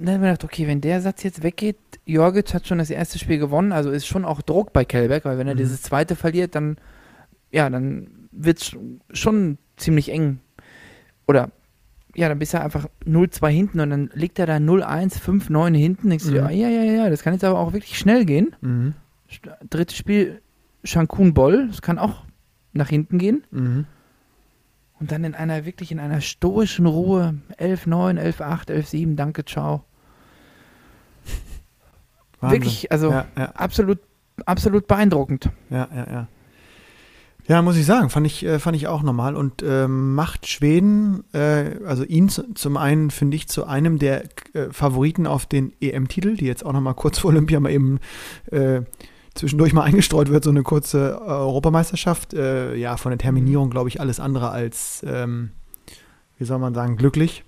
Dann haben wir gedacht, okay, wenn der Satz jetzt weggeht, Jorgic hat schon das erste Spiel gewonnen, also ist schon auch Druck bei Kellberg, weil wenn er Mhm. dieses zweite verliert, dann, ja, dann wird es schon ziemlich eng. Oder, ja, dann bist du einfach 0-2 hinten und dann liegt er da 0-1, 5-9 hinten. Denkst du, Mhm. dir, ah, ja, ja, ja, das kann jetzt aber auch wirklich schnell gehen. Mhm. Drittes Spiel, Shankun Boll, das kann auch nach hinten gehen. Mhm. Und dann in einer, wirklich in einer stoischen Ruhe, 11-9, 11-8, 11-7, danke, ciao. Wahnsinn. Wirklich, also Ja, ja, absolut, absolut beeindruckend. ja, ja, ja. Ja, muss ich sagen, fand ich, äh, fand ich auch normal und ähm, macht Schweden, äh, also ihn zu, zum einen finde ich zu einem der äh, Favoriten auf den EM-Titel, die jetzt auch noch mal kurz vor Olympia mal eben äh, zwischendurch mal eingestreut wird, so eine kurze äh, Europameisterschaft. Äh, ja, von der Terminierung glaube ich alles andere als, ähm, wie soll man sagen, glücklich.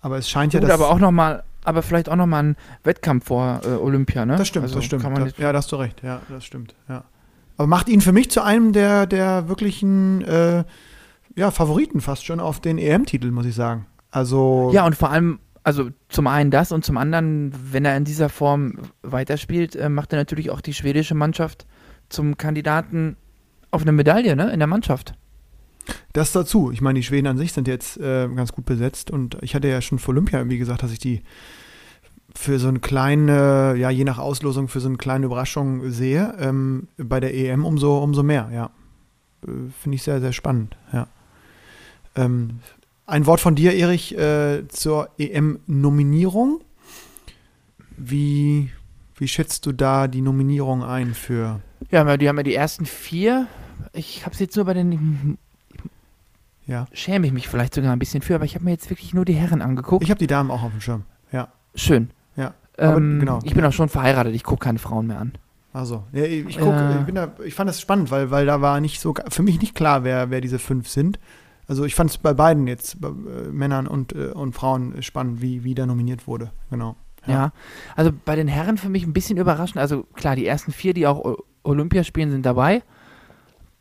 Aber es scheint ja, Gut, dass, aber auch nochmal, aber vielleicht auch nochmal ein Wettkampf vor äh, Olympia, ne? Das stimmt, Also das stimmt. Nicht, ja, da hast du recht. Ja, das stimmt. Ja. Aber macht ihn für mich zu einem der, der wirklichen äh, ja, Favoriten fast schon auf den EM-Titel, muss ich sagen. Also, ja, und vor allem, also zum einen das und zum anderen, wenn er in dieser Form weiterspielt, äh, macht er natürlich auch die schwedische Mannschaft zum Kandidaten auf eine Medaille, ne? In der Mannschaft. das dazu. Ich meine, die Schweden an sich sind jetzt äh, ganz gut besetzt und ich hatte ja schon vor Olympia irgendwie gesagt, dass ich die für so eine kleine, ja, je nach Auslosung, für so eine kleine Überraschung sehe. Ähm, bei der EM umso, umso mehr, ja. Äh, Finde ich sehr, sehr spannend, ja. Ähm, ein Wort von dir, Erich, äh, zur EM-Nominierung. Wie, wie schätzt du da die Nominierung ein für. Ja, die haben ja die ersten vier. Ich habe es jetzt nur bei den, Ja. schäme ich mich vielleicht sogar ein bisschen für, aber ich habe mir jetzt wirklich nur die Herren angeguckt. Ich habe die Damen auch auf dem Schirm. Ja. Schön. Ja. Aber Ähm, genau. Ich bin auch schon verheiratet, ich gucke keine Frauen mehr an. Also, ja, ich, guck, Ja. ich, da, ich fand das spannend, weil, weil da war nicht so, für mich nicht klar, wer, wer diese fünf sind. Also ich fand es bei beiden jetzt, bei äh, Männern und, äh, und Frauen, spannend, wie, wie da nominiert wurde. Genau. Ja. Also bei den Herren für mich ein bisschen überraschend. Also klar, die ersten vier, die auch Olympia spielen, sind dabei.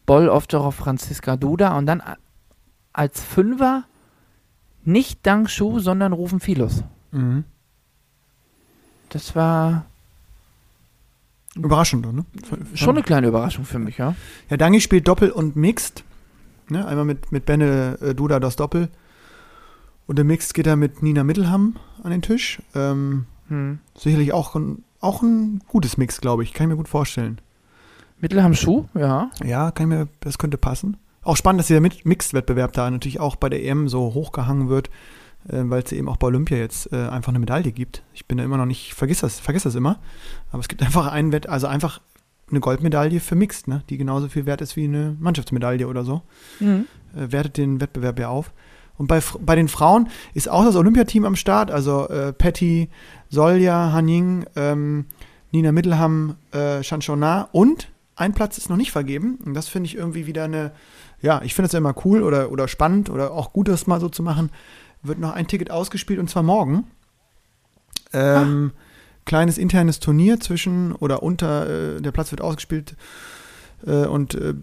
Boll, Ovtcharov, Franziska Duda und dann als Fünfer nicht Dang Shu, sondern Rufen Philos. Mhm. Das war Überraschend, ne? schon eine kleine Überraschung für mich, ja. Ja, Dangi spielt Doppel und Mixed. Ne? Einmal mit, mit Benne äh, Duda das Doppel. Und im Mixed geht er mit Nina Mittelham an den Tisch. Ähm, Hm. sicherlich auch ein, auch ein gutes Mix, glaube ich. Kann ich mir gut vorstellen. Mittelham Schuh, ja. Ja, kann ich mir, das könnte passen. Auch spannend, dass dieser Mixed-Wettbewerb da natürlich auch bei der EM so hochgehangen wird, äh, weil es eben auch bei Olympia jetzt äh, einfach eine Medaille gibt. Ich bin da immer noch nicht, vergiss das, vergiss das immer. Aber es gibt einfach einen Wett, also einfach eine Goldmedaille für Mixed, ne? die genauso viel wert ist wie eine Mannschaftsmedaille oder so. Mhm. Äh, wertet den Wettbewerb ja auf. Und bei, bei den Frauen ist auch das Olympiateam am Start, also äh, Patty, Solja, Hanning, ähm, Nina Mittelham, äh, Chanchona und ein Platz ist noch nicht vergeben. Und das finde ich irgendwie wieder eine, ja, ich finde es ja immer cool oder, oder spannend oder auch gut, das mal so zu machen. Wird noch ein Ticket ausgespielt und zwar morgen. Ähm, kleines internes Turnier zwischen oder unter, äh, der Platz wird ausgespielt äh, und äh,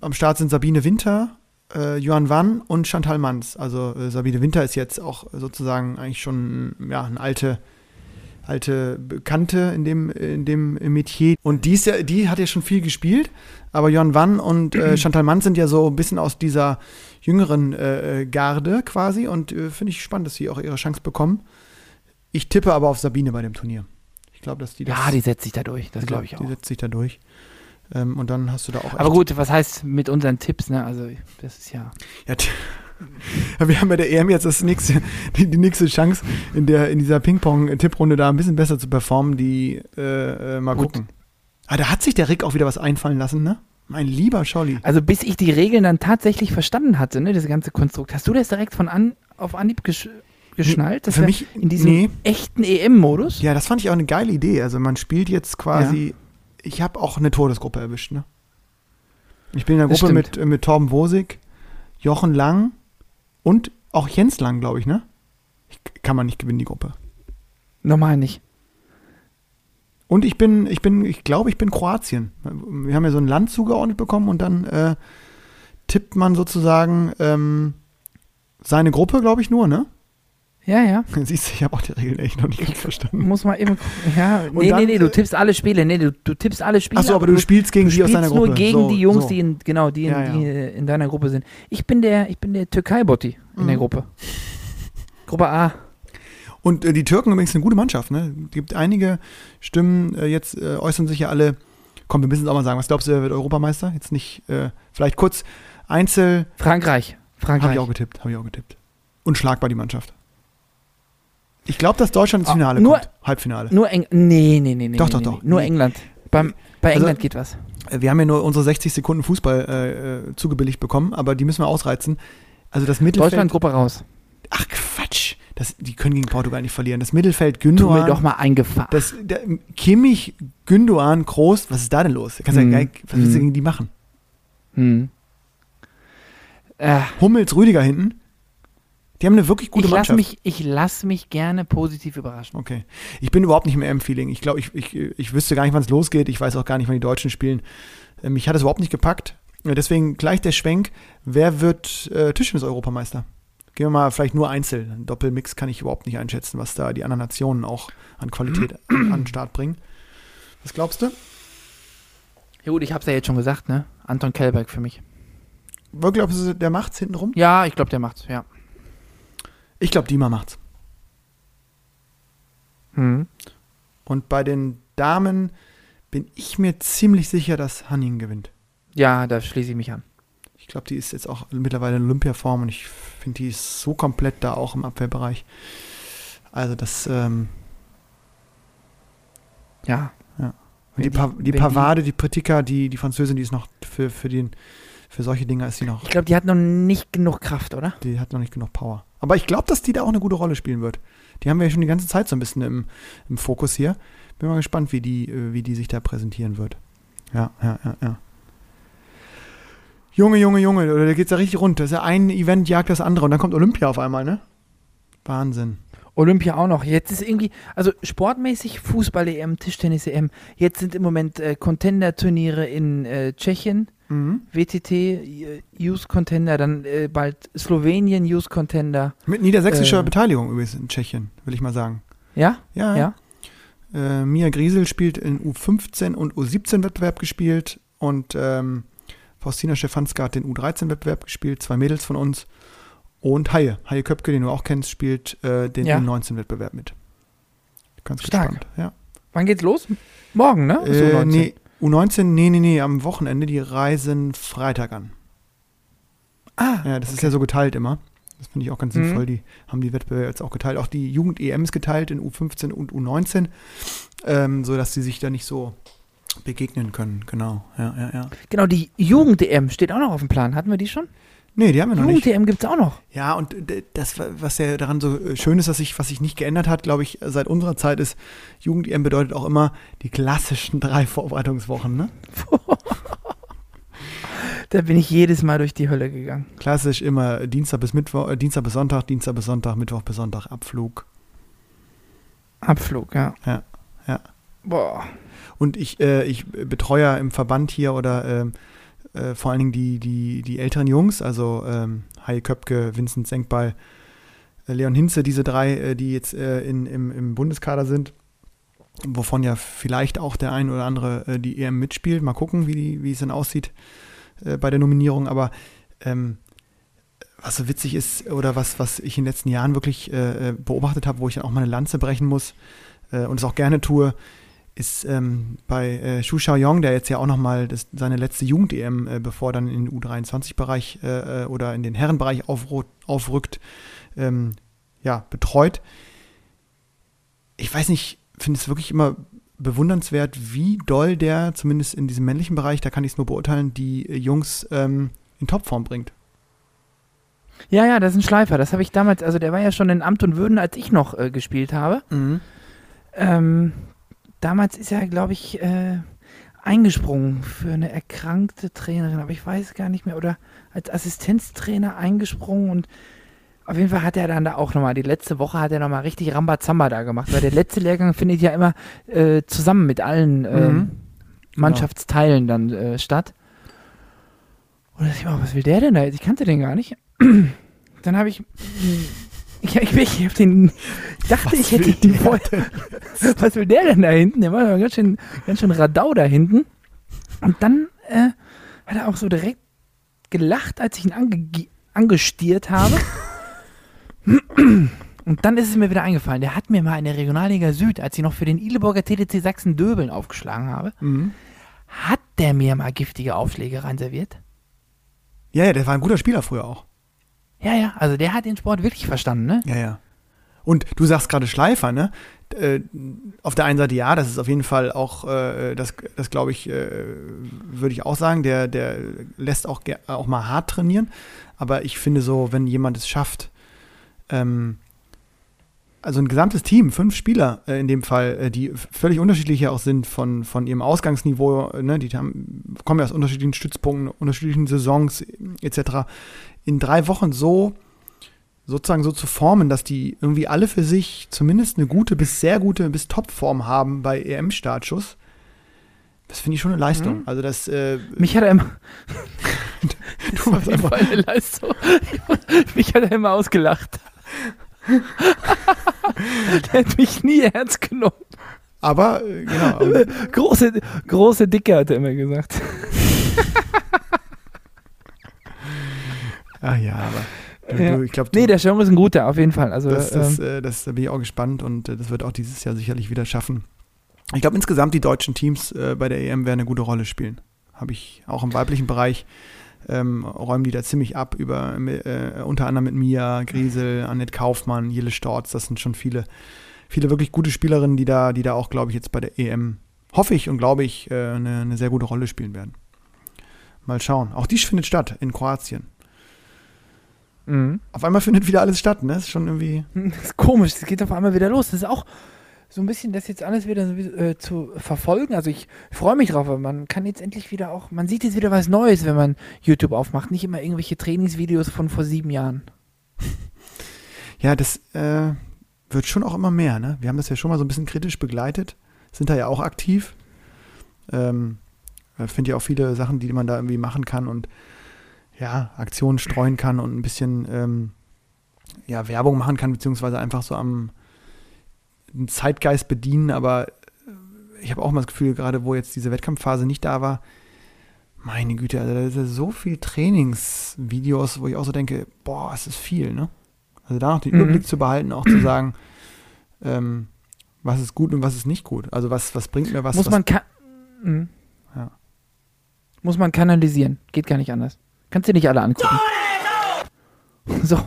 am Start sind Sabine Winter, äh, Johann Wann und Chantal Manns. Also äh, Sabine Winter ist jetzt auch sozusagen eigentlich schon ja, eine alte, alte Bekannte in dem, in dem Metier. Und die, ist ja, die hat ja schon viel gespielt, aber Johann Wann und äh, Chantal Manns sind ja so ein bisschen aus dieser jüngeren äh, Garde quasi und finde ich spannend, dass sie auch ihre Chance bekommen. Ich tippe aber auf Sabine bei dem Turnier. Glaube, dass die das. Ja, die setzt sich da durch, das glaube ich auch. Die setzt sich da durch. Ähm, und dann hast du da auch. Aber gut, was heißt mit unseren Tipps, ne? Also, das ist ja. Ja, wir haben bei der EM jetzt das nächste, die, die nächste Chance, in, der, in dieser Ping-Pong-Tipprunde da ein bisschen besser zu performen, die äh, äh, mal Gut. gucken. Ah, da hat sich der Rick auch wieder was einfallen lassen, ne? Mein lieber Scholli. Also, bis ich die Regeln dann tatsächlich verstanden hatte, ne, das ganze Konstrukt, hast du das direkt von an, auf Anhieb gesch geschnallt? dass Für mich- in diesem nee. echten EM-Modus? Ja, das fand ich auch eine geile Idee. Also man spielt jetzt quasi, ich habe auch eine Todesgruppe erwischt, ne? Ich bin in der Gruppe mit, mit Torben Wosig, Jochen Lang und auch Jens Lang, glaube ich, ne? Ich, kann man nicht gewinnen, die Gruppe. Normal nicht. Und ich bin, ich bin, ich glaube, ich bin Kroatien. Wir haben ja so ein Land zugeordnet bekommen und dann äh, tippt man sozusagen ähm, seine Gruppe, glaube ich, nur, ne? Ja, ja. Siehst du, ich habe auch die Regeln echt noch nicht ganz verstanden. Muss mal eben. Ja, Und nee, dann, nee, nee, du tippst alle Spiele. Nee, du, du tippst alle Spiele. Achso, aber du spielst gegen du sie aus spielst deiner Gruppe. nur gegen so, die Jungs, so. die in, genau, die, in, Ja, ja. die äh, in deiner Gruppe sind. Ich bin der, ich bin der Türkei-Botti in der Mhm. Gruppe. Gruppe A. Und äh, die Türken übrigens eine gute Mannschaft, ne? gibt einige Stimmen, äh, jetzt äh, äußern sich ja alle, komm, wir müssen es auch mal sagen, was glaubst du, wer wird Europameister? Jetzt nicht, äh, vielleicht kurz Einzel, Frankreich. habe Frankreich. ich auch getippt, habe ich auch getippt. Unschlagbar die Mannschaft. Ich glaube, dass Deutschland ins Ah, Finale nur- kommt, Halbfinale. Nur Eng nee, nee, nee, nee. Doch, nee, doch, doch. nee. Nur. England. Beim, bei Also- England geht was. Äh, Wir haben ja nur unsere 60 Sekunden Fußball äh, äh, zugebilligt bekommen, aber die müssen wir ausreizen. Also das Mittelfeld. Deutschland Gruppe raus. Ach Quatsch, das, die können gegen Portugal nicht verlieren. Das Mittelfeld Tu mir Gündogan. doch mal eingefahren. Das, der, Kimmich, Gündogan, Groß, was ist da denn los? Kannst Mhm. ja, gar- was willst du Mhm. gegen die machen? Hm. Äh, Hummels, Rüdiger hinten. Die haben eine wirklich gute ich lasse Mannschaft. mich, ich lass mich gerne positiv überraschen. Okay. Ich bin überhaupt nicht mehr im Feeling. Ich glaube, ich, ich, ich wüsste gar nicht, wann es losgeht. Ich weiß auch gar nicht, wann die Deutschen spielen. Äh, Mich hat es überhaupt nicht gepackt. Deswegen gleich der Schwenk. Wer wird äh, Tischtennis-Europameister? Gehen wir mal vielleicht nur einzeln. Ein Doppelmix kann ich überhaupt nicht einschätzen, was da die anderen Nationen auch an Qualität an an den Start bringen. Was glaubst du? Ja gut, ich hab's ja jetzt schon gesagt, ne? Anton Kellberg für mich. Wirklich, glaubst du, der macht's hintenrum? Ja, ich glaube, der macht's, ja. Ich glaube, Dima macht's. Hm. Und bei den Damen bin ich mir ziemlich sicher, dass Hanning gewinnt. Ja, da schließe ich mich an. Ich glaube, die ist jetzt auch mittlerweile in Olympiaform und ich finde, die ist so komplett da auch im Abwehrbereich. Also das, ähm, Ja. und Wenn die, pa die Pavade, die Pritika, die, die Französin, die ist noch für, für, den, für solche Dinger ist die noch, Ich glaube, die hat noch nicht genug Kraft, oder? die hat noch nicht genug Power. Aber ich glaube, dass die da auch eine gute Rolle spielen wird. Die haben wir ja schon die ganze Zeit so ein bisschen im, im Fokus hier. Bin mal gespannt, wie die, äh, wie die sich da präsentieren wird. Ja, ja, ja, ja. Junge, Junge, Junge, da geht's ja richtig rund. Das ist ja ein Event jagt das andere und dann kommt Olympia auf einmal, ne? Wahnsinn. Olympia auch noch. Jetzt ist irgendwie, also sportmäßig Fußball-EM, Tischtennis-EM. Jetzt sind im Moment äh, Contender-Turniere in äh, Tschechien, Mhm. WTT, äh, Youth Contender, dann äh, bald Slowenien Youth Contender. Mit niedersächsischer Äh. Beteiligung übrigens in Tschechien, will ich mal sagen. Ja? Ja, Ja. Äh, Mia Griesel spielt in U15 und U17-Wettbewerb gespielt und ähm, Faustina Stefanska hat den U13-Wettbewerb gespielt, zwei Mädels von uns. Und Haie, Haie Köpke, den du auch kennst, spielt äh, den Ja. U19-Wettbewerb mit. Ganz Stark. gespannt. Ja. Wann geht's los? Morgen, ne? Äh, U19. nee, U19, nee, nee, nee, am Wochenende, die reisen Freitag an. Ah, Ja, das ist ja so geteilt immer. Das finde ich auch ganz Mhm. sinnvoll. Die haben die Wettbewerbe jetzt auch geteilt. Auch die Jugend-EM ist geteilt in U15 und U19, ähm, sodass sie sich da nicht so begegnen können. Genau, ja, ja, ja. Genau, die Jugend-DM steht auch noch auf dem Plan. Hatten wir die schon? Nee, die haben wir noch nicht. Jugend-DM gibt es auch noch. Ja, und das, was ja daran so äh, schön ist, dass sich, was sich nicht geändert hat, glaube ich, seit unserer Zeit ist, Jugend-EM bedeutet auch immer die klassischen drei Vorbereitungswochen, ne? Da bin ich jedes Mal durch die Hölle gegangen. Klassisch immer Dienstag bis Mittwoch, äh, Dienstag bis Sonntag, Dienstag bis Sonntag, Mittwoch bis Sonntag, Abflug. Abflug, ja. Ja, ja. Boah. Und ich, äh, ich betreue ja im Verband hier oder ähm, äh, vor allen Dingen die, die, die älteren Jungs, also ähm, Hai Köpke, Vincent Senkball, äh, Leon Hinze, diese drei, äh, die jetzt äh, in, im, im Bundeskader sind, wovon ja vielleicht auch der ein oder andere die EM mitspielt. Mal gucken, wie, die, wie es dann aussieht bei der Nominierung. Aber ähm, was so witzig ist oder was, was ich in den letzten Jahren wirklich beobachtet habe, wo ich dann auch mal eine Lanze brechen muss und es auch gerne tue, ist ähm, bei äh, Xu Xiaoyong, der jetzt ja auch nochmal seine letzte Jugend-EM, äh, bevor dann in den U23-Bereich äh, äh, oder in den Herrenbereich aufrückt, ähm, ja, betreut. Ich weiß nicht, finde es wirklich immer bewundernswert, wie doll der, zumindest in diesem männlichen Bereich, da kann ich es nur beurteilen, die äh, Jungs ähm, in Topform bringt. Ja, ja, das ist ein Schleifer. Das habe ich damals, also der war ja schon in Amt und Würden, als ich noch äh, gespielt habe. Ähm, damals ist er, glaube ich, äh, eingesprungen für eine erkrankte Trainerin, aber ich weiß gar nicht mehr, oder als Assistenztrainer eingesprungen und auf jeden Fall hat er dann da auch nochmal, die letzte Woche hat er nochmal richtig Rambazamba da gemacht, weil der letzte Lehrgang findet ja immer äh, zusammen mit allen ähm, Mhm. Mannschaftsteilen dann äh, statt. Und da dachte ich, oh, was will der denn da jetzt? Ich kannte den gar nicht. Dann habe ich, ich, ich, ich, hab den, ich dachte, Was ich hätte der vorher, was will der denn da hinten? Der war ja ganz schön, ganz schön Radau da hinten. Und dann äh, hat er auch so direkt gelacht, als ich ihn ange angestiert habe. Und dann ist es mir wieder eingefallen, der hat mir mal in der Regionalliga Süd, als ich noch für den Ileburger TTC Sachsen-Döbeln aufgeschlagen habe, Mhm. hat der mir mal giftige Aufschläge reinserviert. Ja, ja, der war ein guter Spieler früher auch. Ja, ja, also der hat den Sport wirklich verstanden, ne? Ja, ja. Und du sagst gerade Schleifer, ne? Äh, auf der einen Seite ja, das ist auf jeden Fall auch, äh, das, das glaube ich, äh, würde ich auch sagen, der, der lässt auch, auch mal hart trainieren. Aber ich finde so, wenn jemand es schafft, ähm, also ein gesamtes Team, fünf Spieler äh, in dem Fall, äh, die völlig unterschiedlich ja auch sind von, von ihrem Ausgangsniveau, äh, ne, die haben, kommen ja aus unterschiedlichen Stützpunkten, unterschiedlichen Saisons etc., in drei Wochen so sozusagen so zu formen, dass die irgendwie alle für sich zumindest eine gute bis sehr gute bis Topform haben bei EM-Startschuss. Das finde ich schon eine Leistung. Mhm. Also das, äh, Mich hat er immer. das Du auf warst einfach- eine Leistung. Mich hat er immer ausgelacht. der hat mich nie ernst genommen. aber äh, genau. Große, große Dicke hat er immer gesagt. Ah ja, aber du, Ja. du, ich glaube, Nee, der Schirm ist ein guter, auf jeden Fall. Also, das, das, ähm, äh, das da bin ich auch gespannt und äh, das wird auch dieses Jahr sicherlich wieder schaffen. Ich glaube insgesamt die deutschen Teams äh, bei der EM werden eine gute Rolle spielen. Habe ich auch im weiblichen Bereich ähm, räumen die da ziemlich ab über äh, unter anderem mit Mia Griesel, Annette Kaufmann, Jille Storz. Das sind schon viele, viele wirklich gute Spielerinnen, die da, die da auch, glaube ich, jetzt bei der EM hoffe ich und glaube ich äh, eine, eine sehr gute Rolle spielen werden. Mal schauen. Auch die findet statt in Kroatien. mhm. Auf einmal findet wieder alles statt, ne? Das ist schon irgendwie. Das ist komisch, es geht auf einmal wieder los. Das ist auch so ein bisschen das jetzt alles wieder äh, zu verfolgen. Also ich freue mich drauf, weil man kann jetzt endlich wieder auch, man sieht jetzt wieder was Neues, wenn man YouTube aufmacht. Nicht immer irgendwelche Trainingsvideos von vor sieben Jahren. Ja, das äh, wird schon auch immer mehr, ne? Wir haben das ja schon mal so ein bisschen kritisch begleitet, sind da ja auch aktiv. Ähm, Finde ja auch viele Sachen, die man da irgendwie machen kann und ja, Aktionen streuen kann und ein bisschen ähm, ja, Werbung machen kann, beziehungsweise einfach so am den Zeitgeist bedienen, aber äh, ich habe auch mal das Gefühl, gerade wo jetzt diese Wettkampfphase nicht da war, meine Güte, also da ist ja so viel Trainingsvideos, wo ich auch so denke, boah, es ist viel, ne? Also da noch den Mhm. Überblick zu behalten, auch zu sagen, ähm, was ist gut und was ist nicht gut. Also was, was bringt mir was. Muss was, man ka mhm. Ja. Muss man kanalisieren. Geht gar nicht anders. Kannst dir nicht alle angucken. So,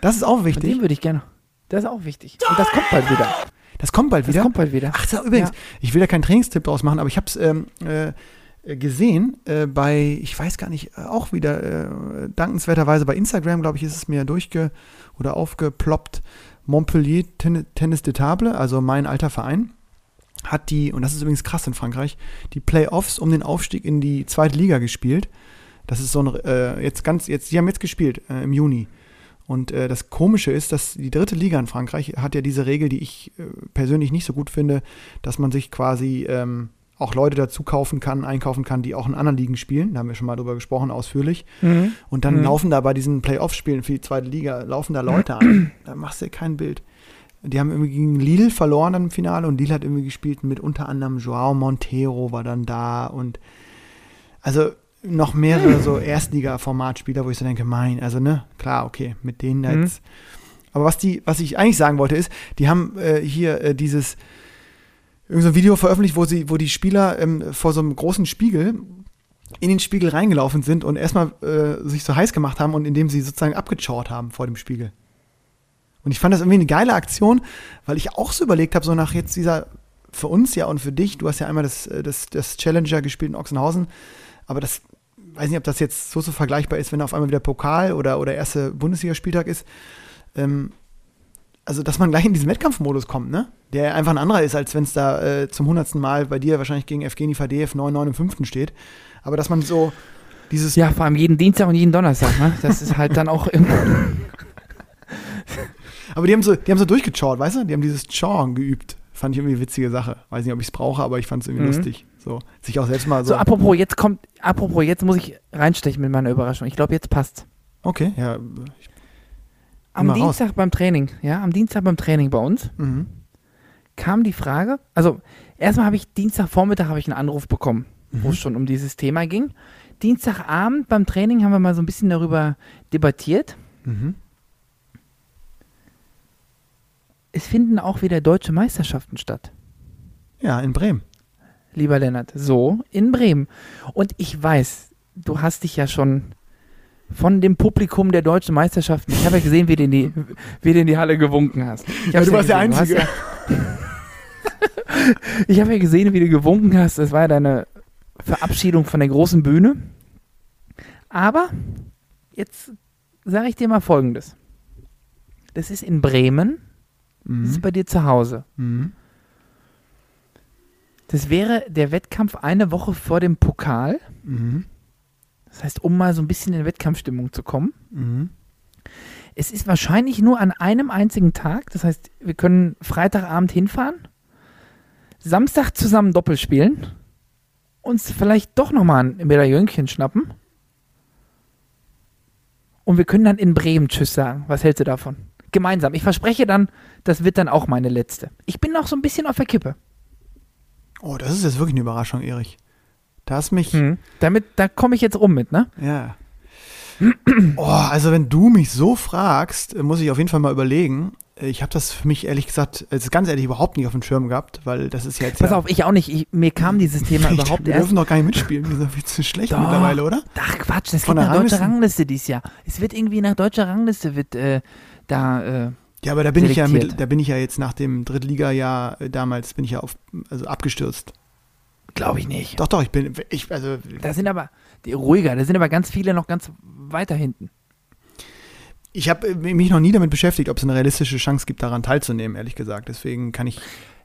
das ist auch von wichtig. dem würde ich gerne. Das ist auch wichtig. Und das kommt bald wieder. Das kommt bald Das wieder. kommt bald wieder. Ach, so, übrigens, Ja. ich will da keinen Trainingstipp draus machen, aber ich habe es ähm, äh, gesehen äh, bei, ich weiß gar nicht, äh, auch wieder äh, dankenswerterweise bei Instagram, glaube ich, ist es mir durchge oder aufgeploppt. Montpellier Ten Tennis de Table, also mein alter Verein, hat die, und das ist übrigens krass in Frankreich, die Playoffs um den Aufstieg in die zweite Liga gespielt. Das ist so ein, äh, jetzt ganz, jetzt, die haben jetzt gespielt äh, im Juni. Und äh, das Komische ist, dass die dritte Liga in Frankreich hat ja diese Regel, die ich äh, persönlich nicht so gut finde, dass man sich quasi ähm, auch Leute dazu kaufen kann, einkaufen kann, die auch in anderen Ligen spielen. Da haben wir schon mal drüber gesprochen, ausführlich. Mhm. Und dann Mhm. laufen da bei diesen Playoff-Spielen für die zweite Liga, laufen da Leute an. Da machst du kein Bild. Die haben irgendwie gegen Lille verloren dann im Finale und Lille hat irgendwie gespielt mit unter anderem Joao Montero war dann da und also noch mehrere so Erstliga-Formatspieler, wo ich so denke, mein, also ne, klar, okay, mit denen da Mhm. jetzt. Aber was die, was ich eigentlich sagen wollte, ist, die haben äh, hier äh, dieses irgend so ein Video veröffentlicht, wo sie, wo die Spieler ähm, vor so einem großen Spiegel in den Spiegel reingelaufen sind und erstmal äh, sich so heiß gemacht haben und indem sie sozusagen abgechort haben vor dem Spiegel. Und ich fand das irgendwie eine geile Aktion, weil ich auch so überlegt habe, so nach jetzt dieser, für uns ja und für dich, du hast ja einmal das, äh, das, das Challenger gespielt in Ochsenhausen, aber das, weiß nicht, ob das jetzt so so vergleichbar ist, wenn auf einmal wieder Pokal oder, oder erste Bundesligaspieltag ist. Ähm, also, dass man gleich in diesen Wettkampfmodus kommt, ne? Der einfach ein anderer ist, als wenn es da äh, zum hundertsten Mal bei dir wahrscheinlich gegen Evgeny Fadeev 9-9 im fünften steht. Aber dass man so dieses Ja, vor allem jeden Dienstag und jeden Donnerstag, ne? Das ist halt dann auch irgendwie. Aber die haben so, die haben so durchgechort, weißt du? Die haben dieses Chorn geübt. Fand ich irgendwie witzige Sache. Weiß nicht, ob ich es brauche, aber ich fand es irgendwie Mhm. lustig. So, sich auch selbst mal so. So, apropos, jetzt kommt, apropos, jetzt muss ich reinstechen mit meiner Überraschung. Ich glaube, jetzt passt. okay, ja. Ich, Am Immer raus. Dienstag beim Training, ja, am Dienstag beim Training bei uns mhm. kam die Frage, also erstmal habe ich Dienstagvormittag habe ich einen Anruf bekommen, wo Mhm. es schon um dieses Thema ging. Dienstagabend beim Training haben wir mal so ein bisschen darüber debattiert. Mhm. Es finden auch wieder deutsche Meisterschaften statt. Ja, in Bremen. Lieber Lennart. So, in Bremen. Und ich weiß, du hast dich ja schon von dem Publikum der deutschen Meisterschaften, ich habe ja gesehen, wie du in die, wie du in die Halle gewunken hast. Ich Ja, du warst der. Du hast Einzige. Ja, ich habe ja gesehen, wie du gewunken hast. Das war ja deine Verabschiedung von der großen Bühne. Aber jetzt sage ich dir mal Folgendes. Das ist in Bremen, das ist Mhm. bei dir zu Hause. Mhm. Das wäre der Wettkampf eine Woche vor dem Pokal. Mhm. Das heißt, um mal so ein bisschen in Wettkampfstimmung zu kommen. Mhm. Es ist wahrscheinlich nur an einem einzigen Tag. Das heißt, wir können Freitagabend hinfahren, Samstag zusammen Doppel spielen, uns vielleicht doch nochmal ein Medaillönchen schnappen. Und wir können dann in Bremen Tschüss sagen. Was hältst du davon? Gemeinsam. Ich verspreche dann, das wird dann auch meine letzte. Ich bin noch so ein bisschen auf der Kippe. Oh, das ist jetzt wirklich eine Überraschung, Erich. Da hast mich. Hm. Damit, da komme ich jetzt rum mit, ne? Ja. Oh, also wenn du mich so fragst, muss ich auf jeden Fall mal überlegen. Ich habe das für mich ehrlich gesagt, also ganz ehrlich, überhaupt nicht auf dem Schirm gehabt, weil das ist ja jetzt. Pass ja, auf, ich auch nicht. Ich, mir kam dieses Thema überhaupt Wir erst. dürfen doch gar nicht mitspielen. Wir sind viel zu schlecht Doch. mittlerweile, oder? Ach Quatsch, das Von geht der nach deutscher Rangliste? Rangliste dieses Jahr. Es wird irgendwie nach deutscher Rangliste wird äh, da äh, Ja, aber da bin ich ja Selektiert. mit, da bin ich ja jetzt nach dem Drittliga-Jahr äh, damals bin ich ja auf, also abgestürzt. glaube ich nicht. Doch, doch, ich bin, ich, also, Da sind aber die, ruhiger, da sind aber ganz viele noch ganz weiter hinten. ich habe mich noch nie damit beschäftigt, ob es eine realistische Chance gibt, daran teilzunehmen, ehrlich gesagt. Deswegen kann ich,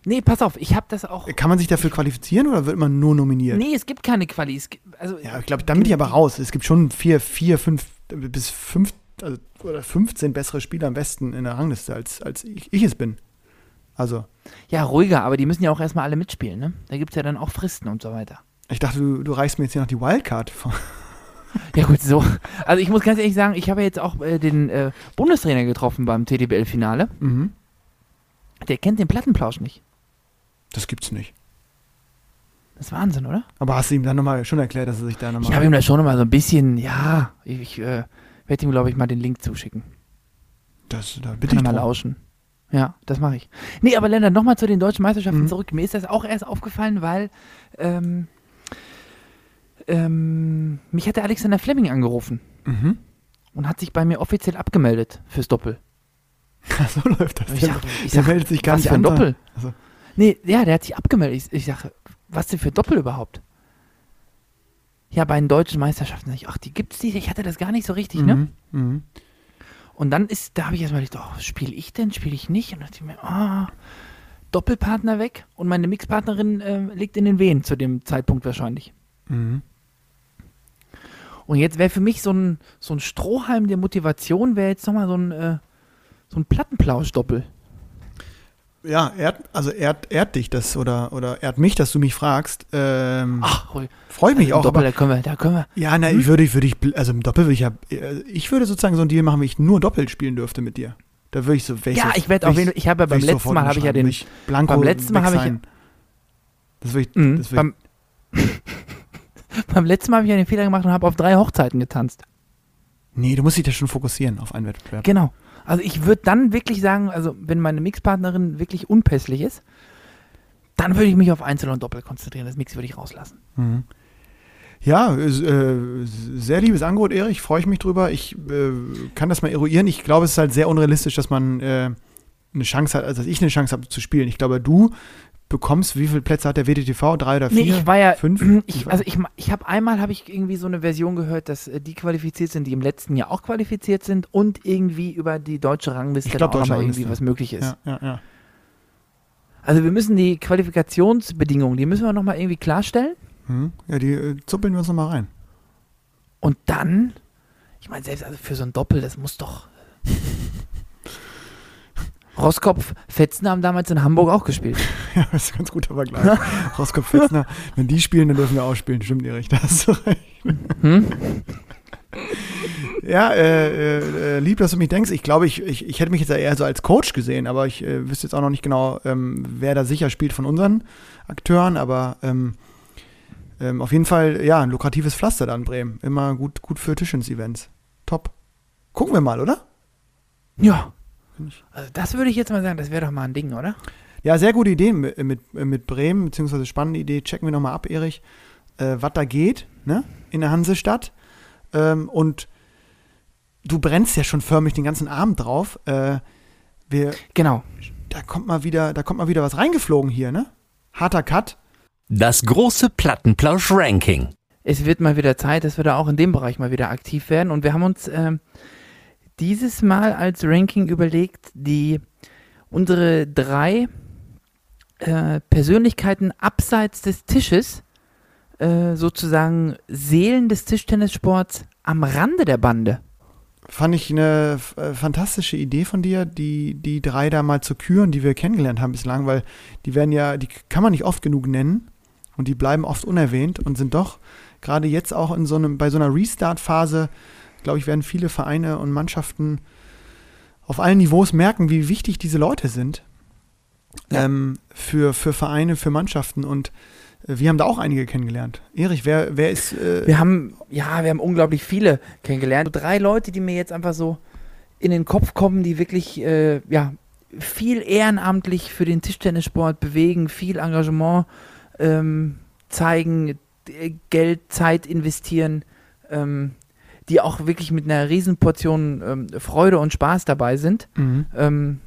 Nee, pass auf, ich habe das auch. kann man sich dafür qualifizieren oder wird man nur nominiert? Nee, es gibt keine Quali. Gibt, also, Ja, ich glaube, dann bin ich aber raus. Es gibt schon vier, vier, fünf bis fünf also, oder 15 bessere Spieler am besten in der Rangliste, als, als ich, ich es bin. Also, ja, ruhiger, aber die müssen ja auch erstmal alle mitspielen, ne? Da gibt es ja dann auch Fristen und so weiter. ich dachte, du, du reichst mir jetzt hier noch die Wildcard vor. Ja, gut, so. Also, ich muss ganz ehrlich sagen, ich habe ja jetzt auch äh, den äh, Bundestrainer getroffen beim TDBL-Finale. Mhm. Der kennt den Plattenplausch nicht. Das gibt's nicht. Das ist Wahnsinn, oder? Aber hast du ihm dann nochmal schon erklärt, dass er sich da nochmal. Ich habe ihm da schon immer so ein bisschen, ja, ich äh, werde ihm, glaube ich, mal den Link zuschicken. Das, da bitte Kann ich mal drum. lauschen. Ja, das mache ich. Nee, aber Lennart, nochmal zu den deutschen Meisterschaften Mhm. zurück. Mir ist das auch erst aufgefallen, weil ähm, ähm, mich hat der Alexander Fleming angerufen Mhm. und hat sich bei mir offiziell abgemeldet fürs Doppel. so läuft das. Ich Der- sag, ich der sag meldet sich gar was nicht für ein. Doppel? Also- Nee, ja, der hat sich abgemeldet. Ich, ich sage, was denn für Doppel überhaupt? Ja, bei den deutschen Meisterschaften. Sag ich, ach, die gibt's die? Ich hatte das gar nicht so richtig, ne? Mhm. Mhm. Und dann ist, da habe ich erstmal gedacht, oh, spiele ich denn, spiele ich nicht? Und dann dachte ich mir, ah, Doppelpartner weg und meine Mixpartnerin äh, liegt in den Wehen zu dem Zeitpunkt wahrscheinlich. Mhm. Und jetzt wäre für mich so ein, so ein Strohhalm der Motivation, wäre jetzt nochmal so ein, äh, so ein Plattenplausch-Doppel. Ja, ehrt, also ehrt, ehrt dich das oder, oder ehrt mich, dass du mich fragst. Ähm, Ach, Hui. Freue mich Im auch. Doppel, Aber, da können wir, da können wir. ja, na, ich würde, ich würde, ich, also im Doppel würde ich ja, äh, ich würde sozusagen so einen Deal machen, wenn ich nur Doppel spielen dürfte mit dir. Da würde ich so, wär Ja, so, ich werde auf jeden Fall, ich habe ja beim letzten Mal habe ich ja den, ich Blanko beim letzten Mal habe ich-. Das würde ich, Mhm, das würd ich beim, beim letzten Mal habe ich ja den Fehler gemacht und habe auf drei Hochzeiten getanzt. nee, du musst dich da schon fokussieren auf einen Wettbewerb. Genau. Also ich würde dann wirklich sagen, also wenn meine Mixpartnerin wirklich unpässlich ist, dann würde ich mich auf Einzel und Doppel konzentrieren. Das Mix würde ich rauslassen. Mhm. Ja, äh, sehr liebes Angebot, Erich. Freue ich mich drüber. Ich äh, kann das mal eruieren. Ich glaube, es ist halt sehr unrealistisch, dass man äh, eine Chance hat, also dass ich eine Chance habe zu spielen. Ich glaube, du bekommst, wie viele Plätze hat der WDTV? Drei oder vier? Nee, ich war ja, fünf? ich, also ich, ich habe einmal habe ich irgendwie so eine Version gehört, dass äh, die qualifiziert sind, die im letzten Jahr auch qualifiziert sind und irgendwie über die deutsche Rangliste Ich glaub, auch nochmal irgendwie was möglich ist. ja, ja, ja. Also wir müssen die Qualifikationsbedingungen, die müssen wir nochmal irgendwie klarstellen Mhm. Ja, die äh, zuppeln wir uns nochmal rein. und dann, ich meine selbst also für so ein Doppel, das muss doch Roskopf, Fetzen haben damals in Hamburg auch gespielt. Ja, das ist ein ganz guter Vergleich. Roskopf Fitzner, wenn die spielen, dann dürfen wir auch spielen. Stimmt, Erich, da hast du recht. Hm? Ja, äh, äh, lieb, dass du mich denkst. Ich glaube, ich, ich, ich hätte mich jetzt eher so als Coach gesehen, aber ich äh, wüsste jetzt auch noch nicht genau, ähm, wer da sicher spielt von unseren Akteuren. Aber ähm, ähm, auf jeden Fall, ja, ein lukratives Pflaster da in Bremen. Immer gut, gut für Tischens-Events. Top. Gucken wir mal, oder? Ja. Ich. Also das würde ich jetzt mal sagen, das wäre doch mal ein Ding, oder? Ja, sehr gute Idee mit, mit, mit Bremen, beziehungsweise spannende Idee. Checken wir nochmal ab, Erich, äh, was da geht, ne? In der Hansestadt. Ähm, und du brennst ja schon förmlich den ganzen Abend drauf. Äh, wir, Genau. da kommt mal wieder, da kommt mal wieder was reingeflogen hier, ne? Harter Cut. Das große Plattenplausch-Ranking. Es wird mal wieder Zeit, dass wir da auch in dem Bereich mal wieder aktiv werden. Und wir haben uns ähm, dieses Mal als Ranking überlegt, die unsere drei äh, Persönlichkeiten abseits des Tisches, äh, sozusagen Seelen des Tischtennissports am Rande der Bande. Fand ich eine äh, fantastische Idee von dir, die, die drei da mal zu küren, die wir kennengelernt haben bislang, weil die werden ja, die kann man nicht oft genug nennen und die bleiben oft unerwähnt und sind doch gerade jetzt auch in so einem, bei so einer Restart-Phase, glaube ich, werden viele Vereine und Mannschaften auf allen Niveaus merken, wie wichtig diese Leute sind Ja. ähm, für, für Vereine, für Mannschaften und äh, wir haben da auch einige kennengelernt. Erich, wer, wer ist äh, Wir haben, ja, wir haben unglaublich viele kennengelernt. Drei Leute, die mir jetzt einfach so in den Kopf kommen, die wirklich, äh, ja, viel ehrenamtlich für den Tischtennissport bewegen, viel Engagement ähm, zeigen, d- Geld, Zeit investieren, ähm, die auch wirklich mit einer Riesenportion ähm, Freude und Spaß dabei sind. Mhm. Ähm,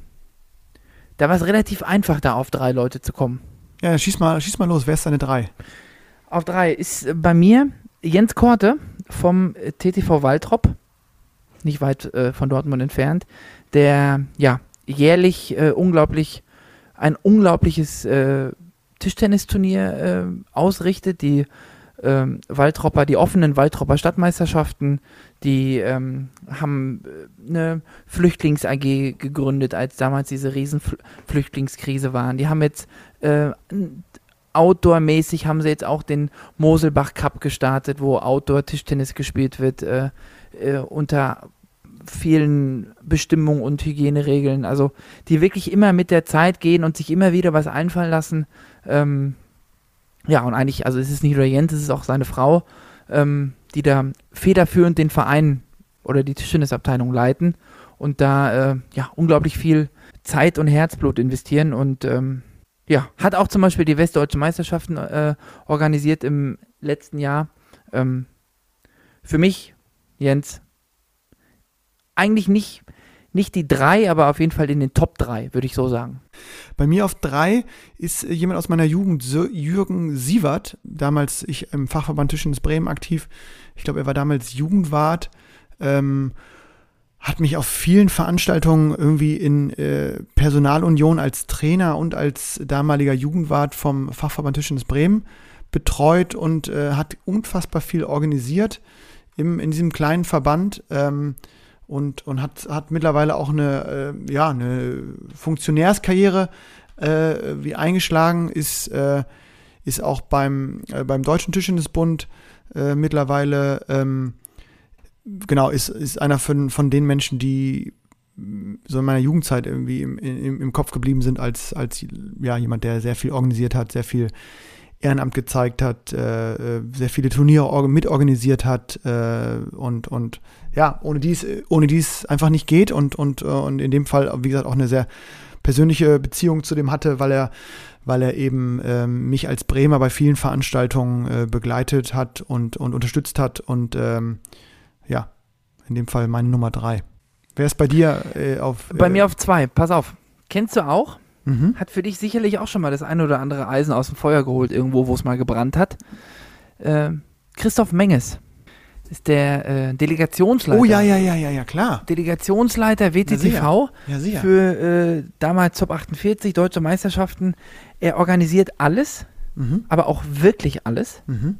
da war es relativ einfach, da auf drei Leute zu kommen. Ja, schieß mal, schieß mal los, wer ist deine drei? Auf drei ist äh, bei mir Jens Korte vom äh, TTV Waltrop, nicht weit äh, von Dortmund entfernt, der ja jährlich äh, unglaublich ein unglaubliches äh, Tischtennisturnier äh, ausrichtet. Die ähm, Waltropper, die offenen Waltropper Stadtmeisterschaften, die ähm, haben äh, eine Flüchtlings-AG gegründet, als damals diese riesen Fl Flüchtlingskrise waren. Die haben jetzt äh, Outdoor-mäßig haben sie jetzt auch den Moselbach Cup gestartet, wo Outdoor-Tischtennis gespielt wird, äh, äh, unter vielen Bestimmungen und Hygieneregeln. Also die wirklich immer mit der Zeit gehen und sich immer wieder was einfallen lassen. Ähm, ja, und eigentlich, also es ist nicht nur Jens, es ist auch seine Frau, ähm, die da federführend den Verein oder die Tischtennisabteilung leiten und da äh, ja unglaublich viel Zeit und Herzblut investieren und ähm, ja, hat auch zum Beispiel die Westdeutschen Meisterschaften äh, organisiert im letzten Jahr. Ähm, für mich, Jens, eigentlich nicht, nicht die drei, aber auf jeden Fall in den Top drei, würde ich so sagen. Bei mir auf drei ist äh, jemand aus meiner Jugend, Jürgen Sievert, damals ich im Fachverband Tischtennis Bremen aktiv. Ich glaube, er war damals Jugendwart. Ähm, hat mich auf vielen Veranstaltungen irgendwie in äh, Personalunion als Trainer und als damaliger Jugendwart vom Fachverband Tischtennis Bremen betreut und äh, hat unfassbar viel organisiert im, in diesem kleinen Verband ähm, und, und hat, hat mittlerweile auch eine, äh, ja, eine Funktionärskarriere äh, wie eingeschlagen, ist, äh, ist auch beim, äh, beim Deutschen Tischtennisbund äh, mittlerweile ähm, genau, ist, ist einer von, von den Menschen, die mh, so in meiner Jugendzeit irgendwie im, im, im Kopf geblieben sind, als, als ja, jemand, der sehr viel organisiert hat, sehr viel Ehrenamt gezeigt hat, äh, äh, sehr viele Turniere org- mitorganisiert hat äh, und, und ja, ohne dies, ohne dies einfach nicht geht und, und, äh, und in dem Fall, wie gesagt, auch eine sehr persönliche Beziehung zu dem hatte, weil er, weil er eben ähm, mich als Bremer bei vielen Veranstaltungen äh, begleitet hat und, und unterstützt hat und ähm, ja, in dem Fall meine Nummer drei. Wer ist bei dir äh, auf? Bei äh, mir auf zwei, pass auf. Kennst du auch? Mhm. Hat für dich sicherlich auch schon mal das ein oder andere Eisen aus dem Feuer geholt, irgendwo, wo es mal gebrannt hat. Ähm, Christoph Menges ist der äh, Delegationsleiter. Oh ja, ja, ja, ja, ja, klar. Delegationsleiter WTTV Ja, sicher. für äh, damals Top 48 Deutsche Meisterschaften. Er organisiert alles, mhm. aber auch wirklich alles. Mhm.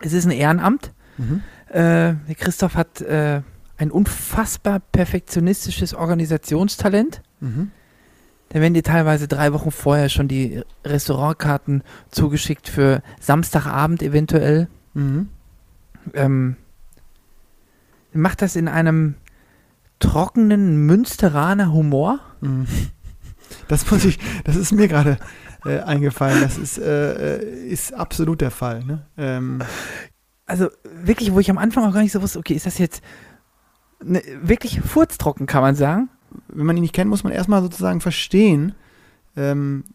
Es ist ein Ehrenamt. Mhm. Äh, Christoph hat äh, ein unfassbar perfektionistisches Organisationstalent. Mhm. Da werden dir teilweise drei Wochen vorher schon die Restaurantkarten zugeschickt für Samstagabend eventuell. Mhm. Ähm, macht das in einem trockenen Münsteraner Humor. Mhm. Das muss ich, das ist mir gerade äh, eingefallen. Das ist, äh, äh, ist absolut der Fall. Ne? Ähm, Also wirklich, wo ich am Anfang auch gar nicht so wusste, okay, ist das jetzt ne, wirklich furztrocken, kann man sagen? wenn man ihn nicht kennt, muss man erstmal sozusagen verstehen, ähm, äh,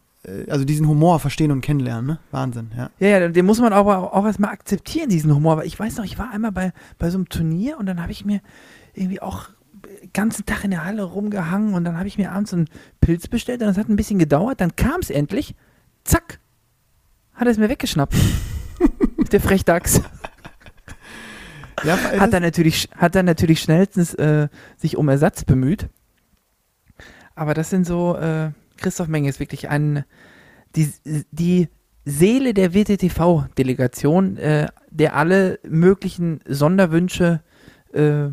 also diesen Humor verstehen und kennenlernen. Ne? Wahnsinn, ja. Ja, ja, den muss man aber auch erstmal akzeptieren, diesen Humor. Weil ich weiß noch, ich war einmal bei, bei so einem Turnier und dann habe ich mir irgendwie auch den ganzen Tag in der Halle rumgehangen und dann habe ich mir abends einen Pilz bestellt und das hat ein bisschen gedauert. Dann kam es endlich. Zack. Hat er es mir weggeschnappt. der Frechdachs. ja es Hat er natürlich, hat er natürlich schnellstens äh, sich um Ersatz bemüht. Aber das sind so, äh, Christoph Menge ist wirklich ein, die, die Seele der WTTV-Delegation, äh, der alle möglichen Sonderwünsche, äh,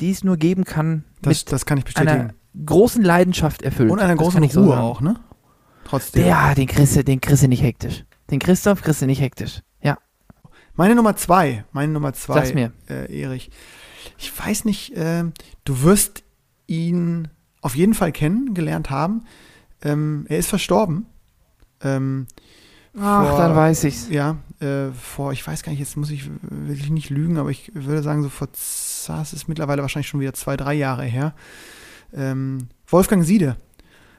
die es nur geben kann, das, mit das kann ich einer bestätigen. großen Leidenschaft erfüllt. Und einer großen so Ruhe sagen. auch, ne? Trotzdem. Ja, den kriegst du, den kriegst nicht hektisch. Den Christoph kriegst du nicht hektisch. Ja, Meine Nummer zwei, meine Nummer zwei, Sag's mir. Äh, Erich. Ich weiß nicht, ähm, du wirst ihn auf jeden Fall kennengelernt haben. Ähm, er ist verstorben. Ähm, Ach, vor- dann weiß ich's. Ja, äh, vor, ich weiß gar nicht, jetzt muss ich wirklich nicht lügen, aber ich würde sagen, so vor, es ist mittlerweile wahrscheinlich schon wieder zwei, drei Jahre her. Ähm, Wolfgang Siede,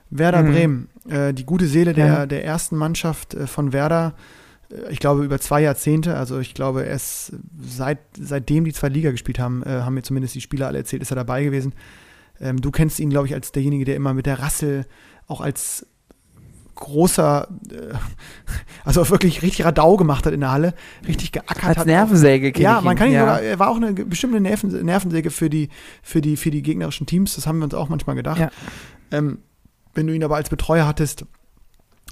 Werder Mhm. Bremen, äh, die gute Seele der, Ja. der ersten Mannschaft äh, von Werder, äh, ich glaube über zwei Jahrzehnte, also ich glaube erst seit, seitdem die zwei Liga gespielt haben, äh, haben mir zumindest die Spieler alle erzählt, ist er dabei gewesen. Ähm, du kennst ihn, glaube ich, als derjenige, der immer mit der Rassel auch als großer, äh, also wirklich richtig Radau gemacht hat in der Halle, richtig geackert Als hat. Nervensäge kenn Ja, man kann ihn ja. sogar, er war auch eine bestimmte Nerven, Nervensäge für die, für, die, für die gegnerischen Teams, das haben wir uns auch manchmal gedacht. Ja. Ähm, wenn du ihn aber als Betreuer hattest,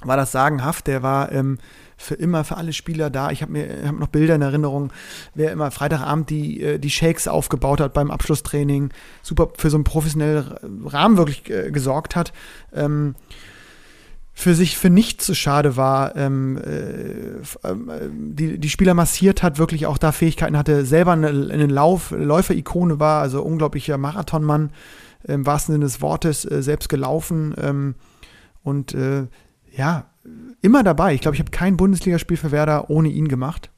war das sagenhaft. Der war ähm, für immer für alle Spieler da. Ich habe mir hab noch Bilder in Erinnerung, wer immer Freitagabend die, äh, die Shakes aufgebaut hat beim Abschlusstraining, super für so einen professionellen Rahmen wirklich äh, gesorgt hat. Ähm, für sich für nichts zu schade war, ähm, äh, ähm, äh, die, die Spieler massiert hat, wirklich auch da Fähigkeiten hatte, selber eine, eine Lauf, Läuferikone war, also unglaublicher Marathonmann, im wahrsten Sinne des Wortes, äh, selbst gelaufen ähm, und äh, ja, immer dabei. Ich glaube, ich habe kein Bundesligaspiel für Werder ohne ihn gemacht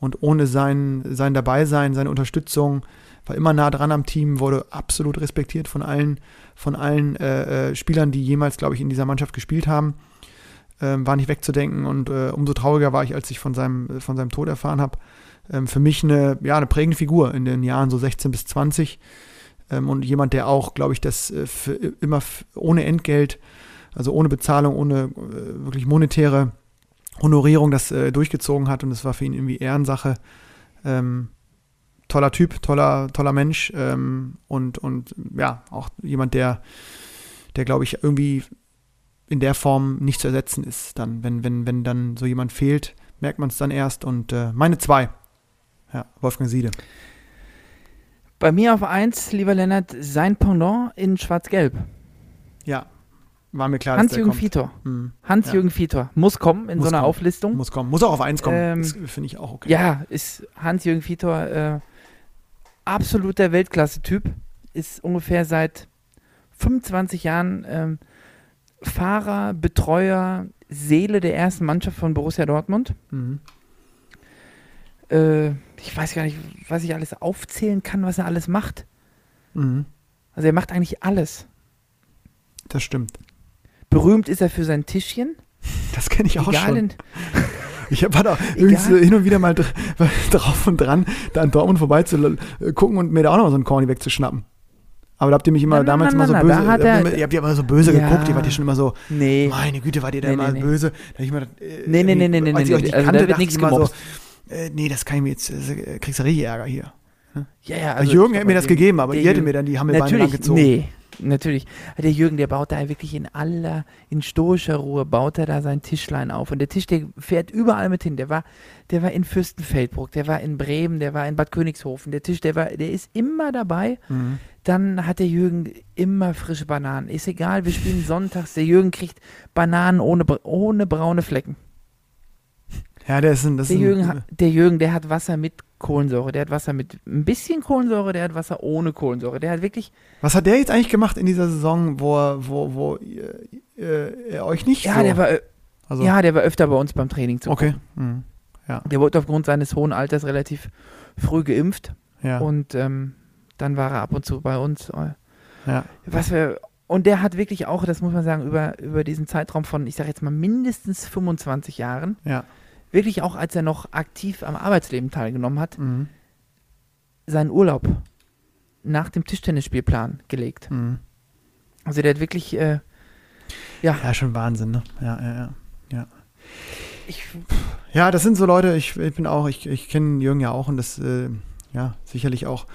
und ohne sein, sein Dabeisein, seine Unterstützung, war immer nah dran am Team, wurde absolut respektiert von allen, von allen äh, äh, Spielern, die jemals, glaube ich, in dieser Mannschaft gespielt haben. Ähm, war nicht wegzudenken und äh, umso trauriger war ich, als ich von seinem, äh, von seinem Tod erfahren habe. Ähm, für mich eine, ja, eine prägende Figur in den Jahren so 16 bis 20. ähm, und jemand, der auch, glaube ich, das äh, für immer ohne Entgelt, also ohne Bezahlung, ohne äh, wirklich monetäre Honorierung das äh, durchgezogen hat und das war für ihn irgendwie Ehrensache. Ähm, toller Typ, toller, toller Mensch ähm, und, und ja, auch jemand, der, der glaube ich, irgendwie in der Form nicht zu ersetzen ist. Dann, wenn, wenn, wenn dann so jemand fehlt, merkt man es dann erst. Und äh, meine zwei. Ja, Wolfgang Siede. Bei mir auf eins, lieber Lennart, sein Pendant in Schwarz-Gelb. Ja, war mir klar, Hans-Jürgen. Vitor. Hm, Hans-Jürgen Vitor. Muss kommen in Muss so einer kommen. Auflistung. muss kommen. Muss auch auf eins kommen. Ähm, das finde ich auch okay. Ja, ist Hans-Jürgen Vitor äh, absoluter Weltklasse-Typ. Ist ungefähr seit 25 Jahren ähm, Fahrer, Betreuer, Seele der ersten Mannschaft von Borussia Dortmund. Mhm. Äh, ich weiß gar nicht, was ich alles aufzählen kann, was er alles macht. Mhm. Also er macht eigentlich alles. Das stimmt. Berühmt ist er für sein Tischchen. Das kenne ich auch Egal schon. in, Ich war da übrigens äh, hin und wieder mal dr drauf und dran, da an Dortmund vorbei zu äh, gucken und mir da auch noch so einen Corny wegzuschnappen. Aber da habt ihr mich immer Na, na, damals na, immer so na, böse, ihr, habt immer, ihr habt ja immer so böse Ja. geguckt, ihr wart ja schon immer so, nee. meine Güte, wart ihr da Nee, immer nee, böse. Da hab ich immer, äh, Nee, nee, nee, nee, nee, als ich nee, euch nicht also kannte, dachte nichts ich immer so, äh, nee, das kann ich mir jetzt, äh, kriegst du richtig Ärger hier. Ja, ja, Also, Jürgen hätte mir das gegeben, aber ihr hättet mir dann die Hammelbeine Natürlich, langgezogen. nee, natürlich. Der Jürgen, der baut da wirklich in aller, in stoischer Ruhe, baut er da sein Tischlein auf. Und der Tisch, der fährt überall mit hin. Der war, der war in Fürstenfeldbruck, der war in Bremen, der war in Bad Königshofen. Der Tisch, der war, der ist immer dabei. Mhm. Dann hat der Jürgen immer frische Bananen. Ist egal, wir spielen sonntags. Der Jürgen kriegt Bananen ohne, ohne braune Flecken. Ja, der ist ein, das Der Jürgen, ein, hat- der Jürgen, der hat Wasser mit Kohlensäure. Der hat Wasser mit ein bisschen Kohlensäure, der hat Wasser ohne Kohlensäure. Der hat wirklich Was hat der jetzt eigentlich gemacht in dieser Saison, wo er, wo, wo ihr, äh, er euch nicht Ja, so, der war, ö- also, ja, der war öfter bei uns beim Training zu okay, mhm. Der wurde aufgrund seines hohen Alters relativ früh geimpft ja, und ähm, dann war er ab und zu bei uns. äh, ja, Was wir, und der hat wirklich auch, das muss man sagen, über, über diesen Zeitraum von, ich sage jetzt mal mindestens 25 Jahren, ja, wirklich auch als er noch aktiv am Arbeitsleben teilgenommen hat, mhm. seinen Urlaub nach dem Tischtennisspielplan gelegt. Mhm. Also der hat wirklich, äh, ja, ja, schon Wahnsinn, ne? Ja, ja, ja. ich, Ja, das sind so Leute, ich, ich bin auch, ich, ich kenne Jürgen ja auch und das, äh, ja, sicherlich auch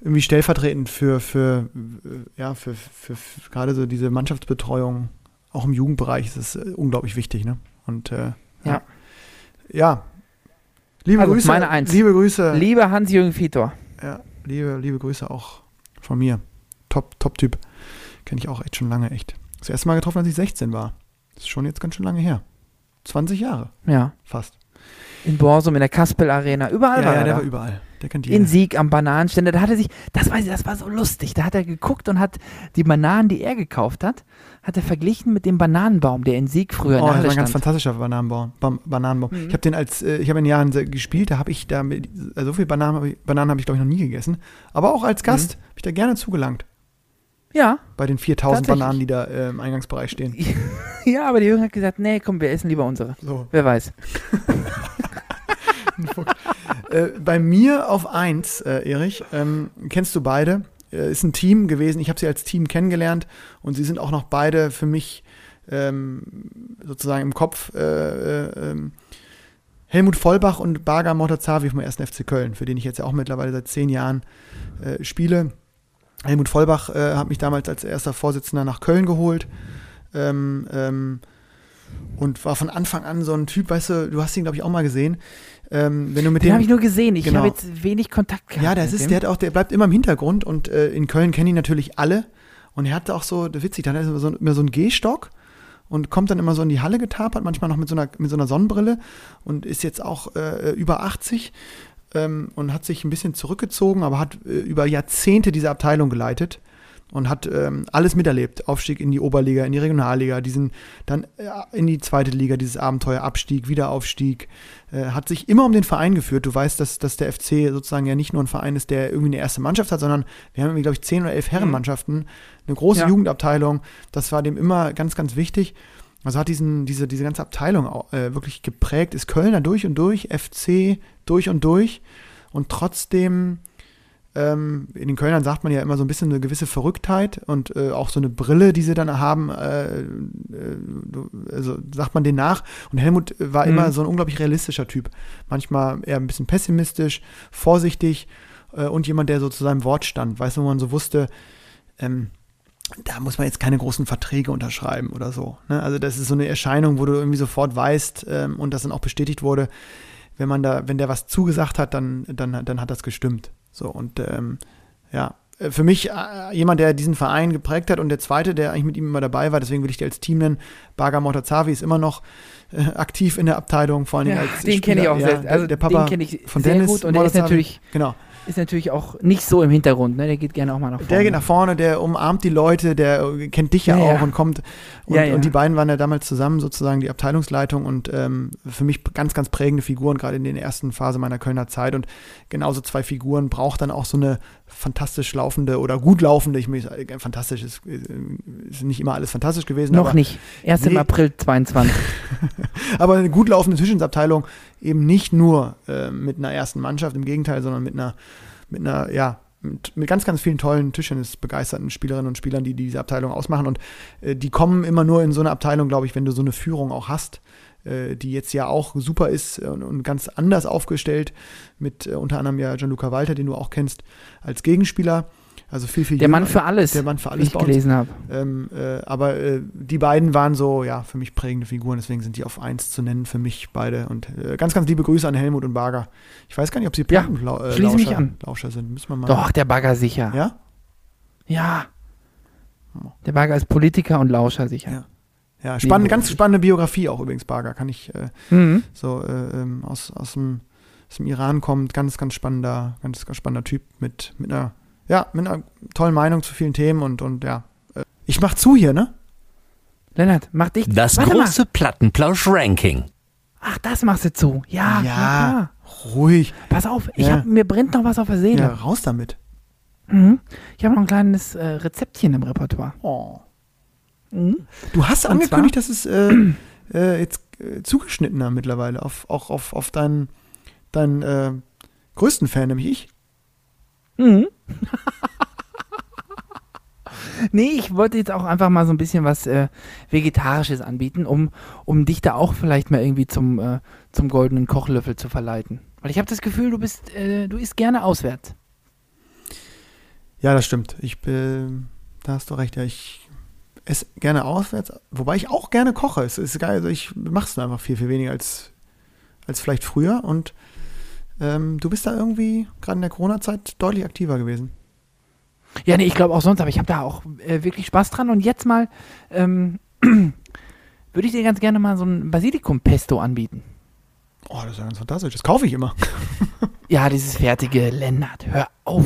irgendwie stellvertretend für, für, äh, ja, für, für, für gerade so diese Mannschaftsbetreuung, auch im Jugendbereich ist es äh, unglaublich wichtig, ne? Und, äh, Ja. Ja. Liebe Also, Grüße. meine Eins. Liebe Grüße. lieber Hans-Jürgen Vitor. Ja, liebe, liebe Grüße auch von mir. Top, top Typ. Kenne ich auch echt schon lange, echt. Das erste Mal getroffen, als ich 16 war. Das ist schon jetzt ganz schön lange her. 20 Jahre, Ja. fast. In Borsum, in der Kaspel Arena, überall ja, war ja, er der da. war überall. Der kennt in jeden. Sieg am Bananenständer. Da hat er sich, das weiß ich, das war so lustig. Da hat er geguckt und hat die Bananen, die er gekauft hat, hat er verglichen mit dem Bananenbaum, der in Sieg früher in Oh, der das Halle war ein ganz fantastischer Bananenbaum. Bam- Bananenbaum. Mhm. Ich habe den als, äh, ich habe in Jahren gespielt, da habe ich da mit, äh, so viel Bananen, Bananen habe ich glaube ich noch nie gegessen. Aber auch als Gast Mhm. habe ich da gerne zugelangt. Ja, Bei den 4000 Tatsächlich. Bananen, die da äh, im Eingangsbereich stehen. ja, aber der Jürgen hat gesagt, nee, komm, wir essen lieber unsere. So. Wer weiß. Äh, bei mir auf eins, äh, Erich, ähm, kennst du beide. Äh, ist ein Team gewesen. Ich habe sie als Team kennengelernt und sie sind auch noch beide für mich ähm, sozusagen im Kopf. Äh, äh, ähm, Helmut Vollbach und Baga Mortazavi vom 1. FC Köln, für den ich jetzt ja auch mittlerweile seit zehn Jahren äh, spiele. Helmut Vollbach äh, hat mich damals als erster Vorsitzender nach Köln geholt. Ähm, ähm, und war von Anfang an so ein Typ, weißt du, du hast ihn, glaube ich, auch mal gesehen. Ähm, wenn du mit Den habe ich nur gesehen. Ich Genau. habe jetzt wenig Kontakt gehabt. ja, das ist, dem. der hat auch, der bleibt immer im Hintergrund und äh, in Köln kennen ihn natürlich alle. Und er hatte auch so, witzig, dann hat er so, immer so einen Gehstock und kommt dann immer so in die Halle getapert, manchmal noch mit so einer, mit so einer Sonnenbrille und ist jetzt auch äh, über 80 ähm, und hat sich ein bisschen zurückgezogen, aber hat äh, über Jahrzehnte diese Abteilung geleitet und hat ähm, alles miterlebt. Aufstieg in die Oberliga, in die Regionalliga, diesen dann äh, in die zweite Liga, dieses Abenteuer, Abstieg, Wiederaufstieg, äh, hat sich immer um den Verein geführt. Du weißt, dass, dass der FC sozusagen ja nicht nur ein Verein ist, der irgendwie eine erste Mannschaft hat, sondern wir haben glaube ich, zehn oder elf Herrenmannschaften, eine große Ja. Jugendabteilung. Das war dem immer ganz, ganz wichtig. Also hat diesen, diese, diese ganze Abteilung auch, äh, wirklich geprägt, ist Kölner durch und durch, FC durch und durch und trotzdem Ähm, in den Kölnern sagt man ja immer so ein bisschen eine gewisse Verrücktheit und äh, auch so eine Brille, die sie dann haben, äh, äh, also sagt man den nach. Und Helmut war Mhm. immer so ein unglaublich realistischer Typ. Manchmal eher ein bisschen pessimistisch, vorsichtig äh, und jemand, der so zu seinem Wort stand. Weißt du, wo man so wusste, ähm, da muss man jetzt keine großen Verträge unterschreiben oder so. Ne? Also das ist so eine Erscheinung, wo du irgendwie sofort weißt ähm, und das dann auch bestätigt wurde, wenn man da, wenn der was zugesagt hat, dann, dann, dann hat das gestimmt. So und ähm, ja, äh, für mich äh, jemand, der diesen Verein geprägt hat und der zweite, der eigentlich mit ihm immer dabei war, deswegen will ich dir als Team nennen, Baga Mortazavi ist immer noch äh, aktiv in der Abteilung, vor Dingen Ja, als den kenne ich auch Ja, sehr. der- Also der Papa den kenne ich von sehr Dennis gut und der ist Mortazavi. natürlich, genau. Ist natürlich auch nicht so im Hintergrund. Ne? Der geht gerne auch mal nach vorne. Der geht nach vorne, der umarmt die Leute, der äh, kennt dich ja, Ja, auch ja. und kommt. Und, Ja, ja. und die beiden waren ja damals zusammen sozusagen die Abteilungsleitung und ähm, für mich ganz, ganz prägende Figuren, gerade in den ersten Phase meiner Kölner Zeit. Und genauso zwei Figuren braucht dann auch so eine fantastisch laufende oder gut laufende, ich meine, äh, fantastisch ist, äh, ist nicht immer alles fantastisch gewesen, Noch nicht. Erst im Nee. April 22. aber eine gut laufende Tischensabteilung eben nicht nur äh, mit einer ersten Mannschaft, im Gegenteil, sondern mit einer, mit einer, ja, mit, mit ganz, ganz vielen tollen Tischtennis begeisterten Spielerinnen und Spielern, die diese Abteilung ausmachen. Und äh, die kommen immer nur in so eine Abteilung, glaube ich, wenn du so eine Führung auch hast, äh, die jetzt ja auch super ist und, und ganz anders aufgestellt, mit äh, unter anderem ja Gianluca Walter, den du auch kennst, als Gegenspieler. Also viel, viel Der Mann für alles, Der Mann für wie alles ich bei uns. gelesen habe. Ähm, äh, aber äh, die beiden waren so, ja, für mich prägende Figuren, deswegen sind die auf eins zu nennen, für mich beide. Und äh, ganz, ganz liebe Grüße an Helmut und Barger. Ich weiß gar nicht, ob sie Ja, äh, schließe mich Lauscher, an. Lauscher sind. Müssen wir mal. Doch, der Bagger sicher. Ja? Ja. Der Bagger ist Politiker und Lauscher sicher. Ja. Ja, spannende, Nee, ganz spannende Biografie auch übrigens, Barger. Kann ich äh, Mhm. so äh, ähm, aus, aus, dem, aus dem Iran kommt, ganz, ganz spannender, ganz, ganz spannender Typ mit, mit einer, ja, mit einer tollen Meinung zu vielen Themen und, und ja. Äh, ich mach zu hier, ne? Lennart, mach dich. Das Warte große Plattenplausch-Ranking. Ach, das machst du zu. Ja, ja. klar. ruhig. Pass auf, ich Ja. hab, mir brennt noch was auf der Ja, Seele. raus damit. Mhm. Ich habe noch ein kleines äh, Rezeptchen im Repertoire. Oh. Mhm. Du hast Und angekündigt, dass es äh, äh, jetzt äh, zugeschnittener mittlerweile auf, auch auf, auf deinen, deinen äh, größten Fan, nämlich ich. Mhm. nee, ich wollte jetzt auch einfach mal so ein bisschen was äh, Vegetarisches anbieten, um, um dich da auch vielleicht mal irgendwie zum, äh, zum goldenen Kochlöffel zu verleiten. Weil ich habe das Gefühl, du bist, äh, du isst gerne auswärts. Ja, das stimmt. Ich, äh, da hast du recht. Ja, ich esse gerne auswärts, wobei ich auch gerne koche. Es ist geil. Also ich mache es einfach viel, viel weniger als, als vielleicht früher. Und ähm, du bist da irgendwie gerade in der Corona-Zeit deutlich aktiver gewesen. Ja, nee, ich glaube auch sonst, aber ich habe da auch äh, wirklich Spaß dran. Und jetzt mal ähm, würde ich dir ganz gerne mal so ein Basilikum-Pesto anbieten. Oh, das ist ja ganz fantastisch. Das kaufe ich immer. Ja, dieses fertige Lennart, hör auf.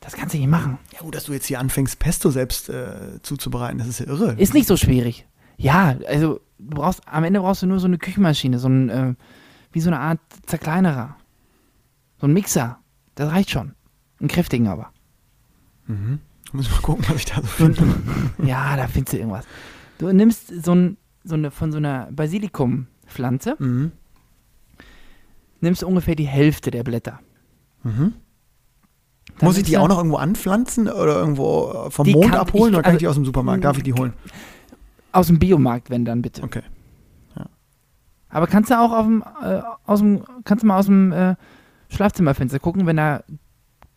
Das kannst du nicht machen. Ja, gut, dass du jetzt hier anfängst, Pesto selbst äh, zuzubereiten. Das ist ja irre. Ist nicht so schwierig. Ja, also du brauchst, am Ende brauchst du nur so eine Küchenmaschine, so ein, äh, wie so eine Art Zerkleinerer. So ein Mixer. Das reicht schon. Einen kräftigen aber. Mhm. Muss mal gucken, was ich da so finde. ja, da findest du irgendwas. Du nimmst so, ein, so eine, von so einer Basilikumpflanze, Mhm. nimmst ungefähr die Hälfte der Blätter. Mhm. Muss ich die auch noch irgendwo anpflanzen oder irgendwo vom Mond kann- abholen ich- oder kann ich also- die aus dem Supermarkt? Darf ich die holen? Aus dem Biomarkt, wenn dann bitte. Okay. Aber kannst du auch auf dem, äh, aus dem, kannst du mal aus dem äh, Schlafzimmerfenster gucken, wenn da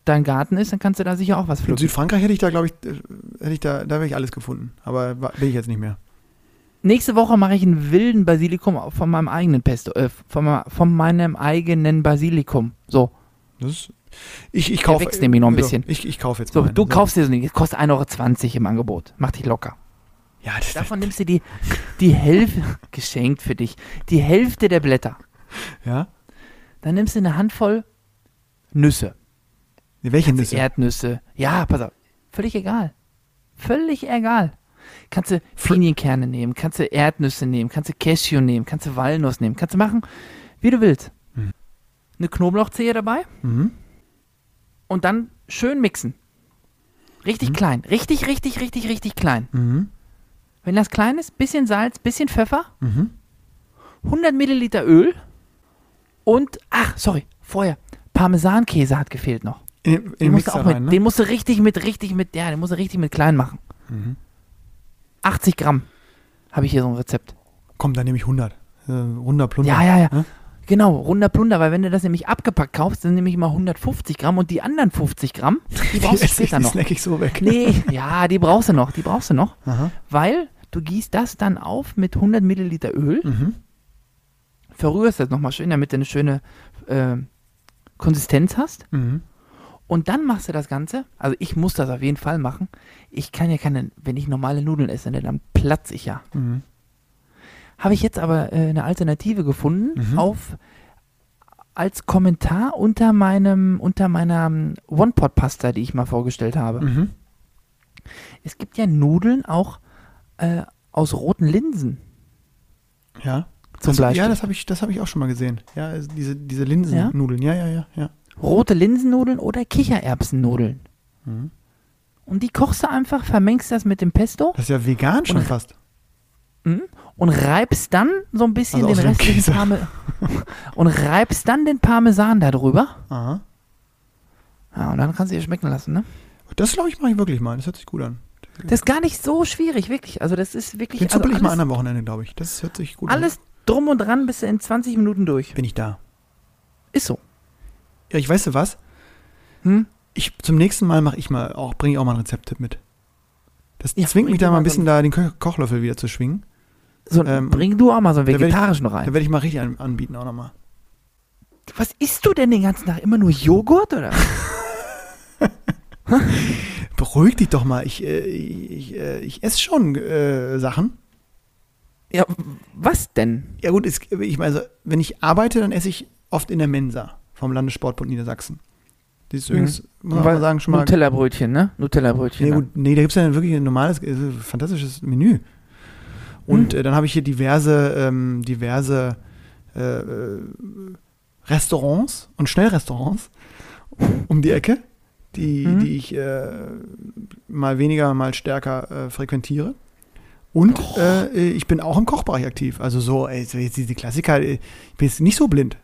dein Garten ist, dann kannst du da sicher auch was In pflücken. Südfrankreich hätte ich da, glaube ich, äh, hätte ich da, da wäre ich alles gefunden. Aber will ich jetzt nicht mehr. Nächste Woche mache ich einen wilden Basilikum von meinem eigenen Pesto, äh, von, von meinem eigenen Basilikum. So, Das ist, ich, ich kaufe. nämlich noch ein bisschen. ich, ich kaufe jetzt so mal du kaufst dir so ein kostet 1,20 Euro im Angebot. Mach dich locker. Ja, das, Davon nimmst du die, die Hälfte, geschenkt für dich, die Hälfte der Blätter. ja. Dann nimmst du eine Handvoll Nüsse. Welche Nüsse? Erdnüsse. Ja, pass auf. Völlig egal. Völlig egal. Kannst du Pinienkerne nehmen, kannst du Erdnüsse nehmen, kannst du Cashew nehmen, kannst du Walnuss nehmen, kannst du machen, wie du willst. Mhm. Eine Knoblauchzehe dabei Mhm. Und dann schön mixen. Richtig Mhm. klein. Richtig, richtig, richtig, richtig klein. Mhm. Wenn das klein ist, bisschen Salz, bisschen Pfeffer, Mhm. 100 Milliliter Öl und, ach, sorry, vorher, Parmesankäse hat gefehlt noch. In, in den musst, auch mit, rein, ne? den musst du richtig mit, richtig mit, ja, den musst du richtig mit klein machen. Mhm. 80 Gramm habe ich hier so ein Rezept. Komm, dann nehme ich 100. Äh, runder Plunder. Ja, ja, ja. Ne? Genau, runder Plunder, weil wenn du das nämlich abgepackt kaufst, dann nehme ich mal 150 Gramm und die anderen 50 Gramm, die Die brauchst du esse ich, später die noch. snack ich so weg. Nee, ja, die brauchst du noch, die brauchst du noch, Aha. weil du gießt das dann auf mit 100 Milliliter Öl, Mhm. verrührst das nochmal schön, damit du eine schöne äh, Konsistenz hast Mhm. und dann machst du das Ganze, also ich muss das auf jeden Fall machen, ich kann ja keine, wenn ich normale Nudeln esse, ne, dann platze ich ja. Mhm. Habe ich jetzt aber äh, eine Alternative gefunden Mhm. auf als Kommentar unter meinem unter meiner ähm, One-Pot-Pasta, die ich mal vorgestellt habe. Mhm. Es gibt ja Nudeln auch äh, aus roten Linsen Ja. zum Beispiel. ja, das habe ich, das ich auch schon mal gesehen. Ja, also diese, diese Linsennudeln. Ja? ja, ja, ja. Rote Linsennudeln oder Kichererbsennudeln. Mhm. Und die kochst du einfach, vermengst das mit dem Pesto Das ist ja vegan schon fast. Mhm, und reibst dann so ein bisschen Also den außer dem restlichen Käse. Parme und reibst dann den Parmesan da drüber. Aha. Ja, und dann kannst du dir schmecken lassen, ne? Das glaube ich, mache ich wirklich mal. Das hört sich gut an. Das ist gar nicht so schwierig, wirklich. Also das ist wirklich Den also ich mal alles, an am Wochenende, glaube ich. Das hört sich gut alles drum und dran bist du in 20 Minuten durch. an. Bin ich da. Ist so. Ja, ich weiß du was? Hm? Ich, zum nächsten Mal mache ich mal auch, bringe ich auch mal einen Rezepttipp mit. Das Ja, zwingt mich da mal ein bisschen da den Ko Kochlöffel wieder zu schwingen. So, Ähm, bring du auch mal so einen werd ich- vegetarischen Da rein. werde ich mal richtig an, anbieten auch nochmal. Was isst du denn den ganzen Tag? Immer nur Joghurt oder? Beruhig dich doch mal. Ich, äh, ich, äh, ich esse schon äh, Sachen. ja, was denn? Ja gut, es, ich meine, also, wenn ich arbeite, dann esse ich oft in der Mensa vom Landessportbund Niedersachsen. Die ist übrigens, muss man sagen, schon mal Nutella-Brötchen, ne? Nutella-Brötchen. Nee, ne? gut, nee, da gibt es ja wirklich ein normales, äh, fantastisches Menü. Und Hm. äh, dann habe ich hier diverse, ähm, diverse äh, äh, Restaurants und Schnellrestaurants um die Ecke, die, Mhm. die ich äh, mal weniger, mal stärker äh, frequentiere. Und Oh. äh, ich bin auch im Kochbereich aktiv. Also so, ey, jetzt diese Klassiker, äh, ich bin jetzt nicht so blind.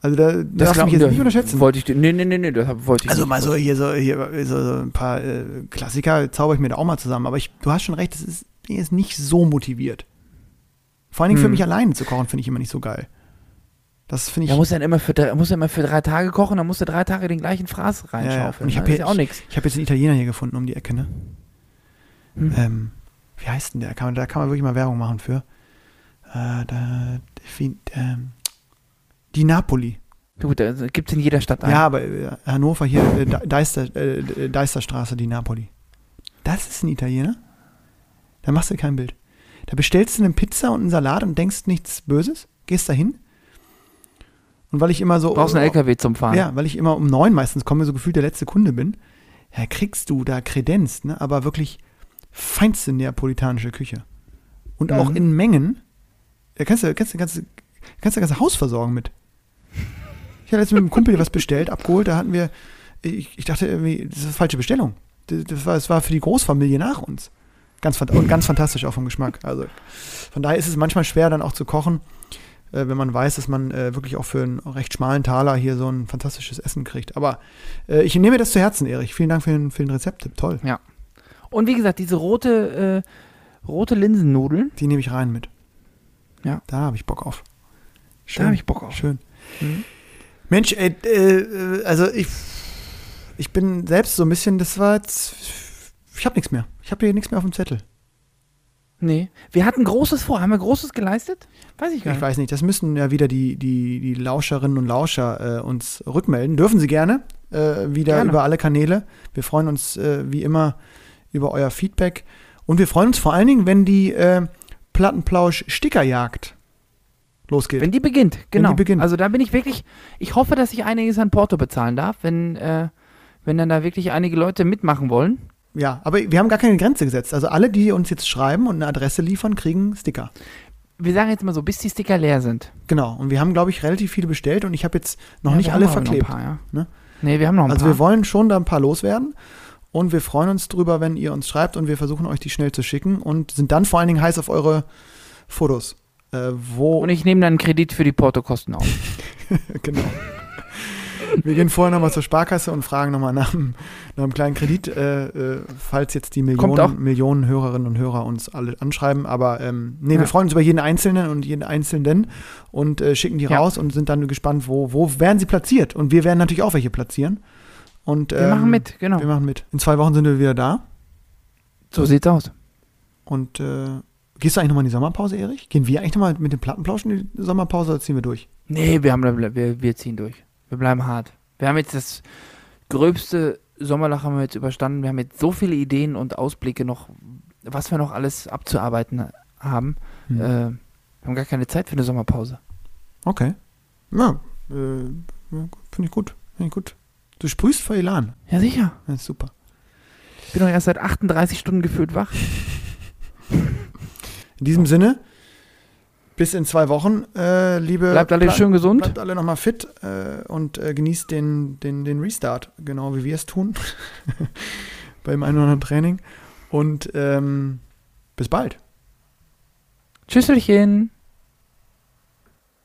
Also da darfst du mich jetzt das nicht unterschätzen. Wollte ich, nee, nee, nee, nee, das wollte ich Also nicht. mal so hier so, hier so, ein paar Klassiker zauber ich mir da auch mal zusammen. Aber ich, du hast schon recht, es ist, er ist nicht so motiviert. Vor allen Dingen für Hm. mich alleine zu kochen, finde ich immer nicht so geil. Das finde ich. Ja, muss dann immer für, drei- muss immer für drei Tage kochen, dann musst du drei Tage den gleichen Fraß ja, ja. reinschaufeln. Und ich habe ja auch nichts. ich, ich habe jetzt einen Italiener hier gefunden um die Ecke, ne? Hm. Ähm, wie heißt denn der? Kann man, da kann man wirklich mal Werbung machen für. Äh, da, wie, ähm, die Napoli. Gut, also gibt es in jeder Stadt einen. Ja, aber äh, Hannover hier, äh, De- Deister, äh, Deisterstraße, die Napoli. Das ist ein Italiener? Da machst du kein Bild. Da bestellst du eine Pizza und einen Salat und denkst nichts Böses, gehst da hin. Und weil ich immer so. Du brauchst einen LKW zum Fahren. Ja, weil ich immer um neun meistens komme, so gefühlt der letzte Kunde bin, ja, kriegst du da Kredenz, ne? aber wirklich feinste neapolitanische Küche. Und auch Mhm. in Mengen. Da kannst du, kannst du, kannst du, kannst du das ganze Haus versorgen mit. Ich hatte jetzt mit einem Kumpel was bestellt, abgeholt, da hatten wir, ich, ich dachte irgendwie, das ist eine falsche Bestellung. Das, war, das war für die Großfamilie nach uns. Ganz, und ganz fantastisch auch vom Geschmack. Also von daher ist es manchmal schwer dann auch zu kochen, äh, wenn man weiß, dass man äh, wirklich auch für einen recht schmalen Taler hier so ein fantastisches Essen kriegt. Aber äh, ich nehme mir das zu Herzen, Erich. Vielen Dank für den, für den Rezepttipp. Toll. Und wie gesagt, diese rote, äh, rote Linsennudeln, Die nehme ich rein mit. Ja. Da habe ich Bock auf. da habe ich Bock auf. Schön. Mhm. Mensch, ey, äh, also ich, ich bin selbst so ein bisschen, das war jetzt, ich habe nichts mehr. Ich habe hier nichts mehr auf dem Zettel. Nee. Wir hatten Großes vor. Haben wir Großes geleistet? Weiß ich gar Ich nicht. weiß nicht, das müssen ja wieder die, die, die Lauscherinnen und Lauscher äh, uns rückmelden. Dürfen sie gerne, äh, wieder Gerne. über alle Kanäle. Wir freuen uns äh, wie immer über euer Feedback. Und wir freuen uns vor allen Dingen, wenn die äh, Plattenplausch-Stickerjagd losgeht. Wenn die beginnt, genau. die beginnt. Also da bin ich wirklich, ich hoffe, dass ich einiges an Porto bezahlen darf, wenn, äh, wenn dann da wirklich einige Leute mitmachen wollen. Ja, aber wir haben gar keine Grenze gesetzt. Also alle, die uns jetzt schreiben und eine Adresse liefern, kriegen Sticker. Wir sagen jetzt mal so, bis die Sticker leer sind. Genau. Und wir haben, glaube ich, relativ viele bestellt und ich habe jetzt noch Ja, nicht wir alle haben aber noch ein verklebt. Paar, ja. ne? Nee, wir haben noch ein Also paar. wir wollen schon da ein paar loswerden und wir freuen uns drüber, wenn ihr uns schreibt und wir versuchen euch die schnell zu schicken und sind dann vor allen Dingen heiß auf eure Fotos. Äh, wo Und ich nehme dann einen Kredit für die Portokosten auf. genau. Wir gehen vorher nochmal zur Sparkasse und fragen nochmal nach, einem- nach einem kleinen Kredit, äh, äh, falls jetzt die. Millionen, Millionen Hörerinnen und Hörer uns alle anschreiben. Aber ähm, nee, Ja. wir freuen uns über jeden Einzelnen und jeden Einzelnen und äh, schicken die Ja. raus und sind dann gespannt, wo, wo werden sie platziert. Und wir werden natürlich auch welche platzieren. Und, Wir ähm, machen mit, genau. Wir machen mit. In zwei Wochen sind wir wieder da. So sieht's aus. Und äh, gehst du eigentlich nochmal in die Sommerpause, Erich? Gehen wir eigentlich nochmal mit dem Plattenplauschen in die Sommerpause oder ziehen wir durch? Nee, wir, haben, wir, wir ziehen durch. Wir bleiben hart. Wir haben jetzt das gröbste Sommerloch haben wir jetzt überstanden. Wir haben jetzt so viele Ideen und Ausblicke noch, was wir noch alles abzuarbeiten haben. Hm. Äh, wir haben gar keine Zeit für eine Sommerpause. Okay. Ja, äh, ja, finde ich gut. Finde ich gut. Du sprühst vor Elan. Ja, sicher. Ist super. Ich bin doch erst seit 38 Stunden gefühlt wach. In diesem Sinne, bis in zwei Wochen, äh, liebe. Bleibt alle schön gesund. Bleibt alle nochmal fit äh, und äh, genießt den, den, den Restart, genau wie wir es tun. Beim einen oder anderen Training. Und ähm, bis bald. Tschüsselchen.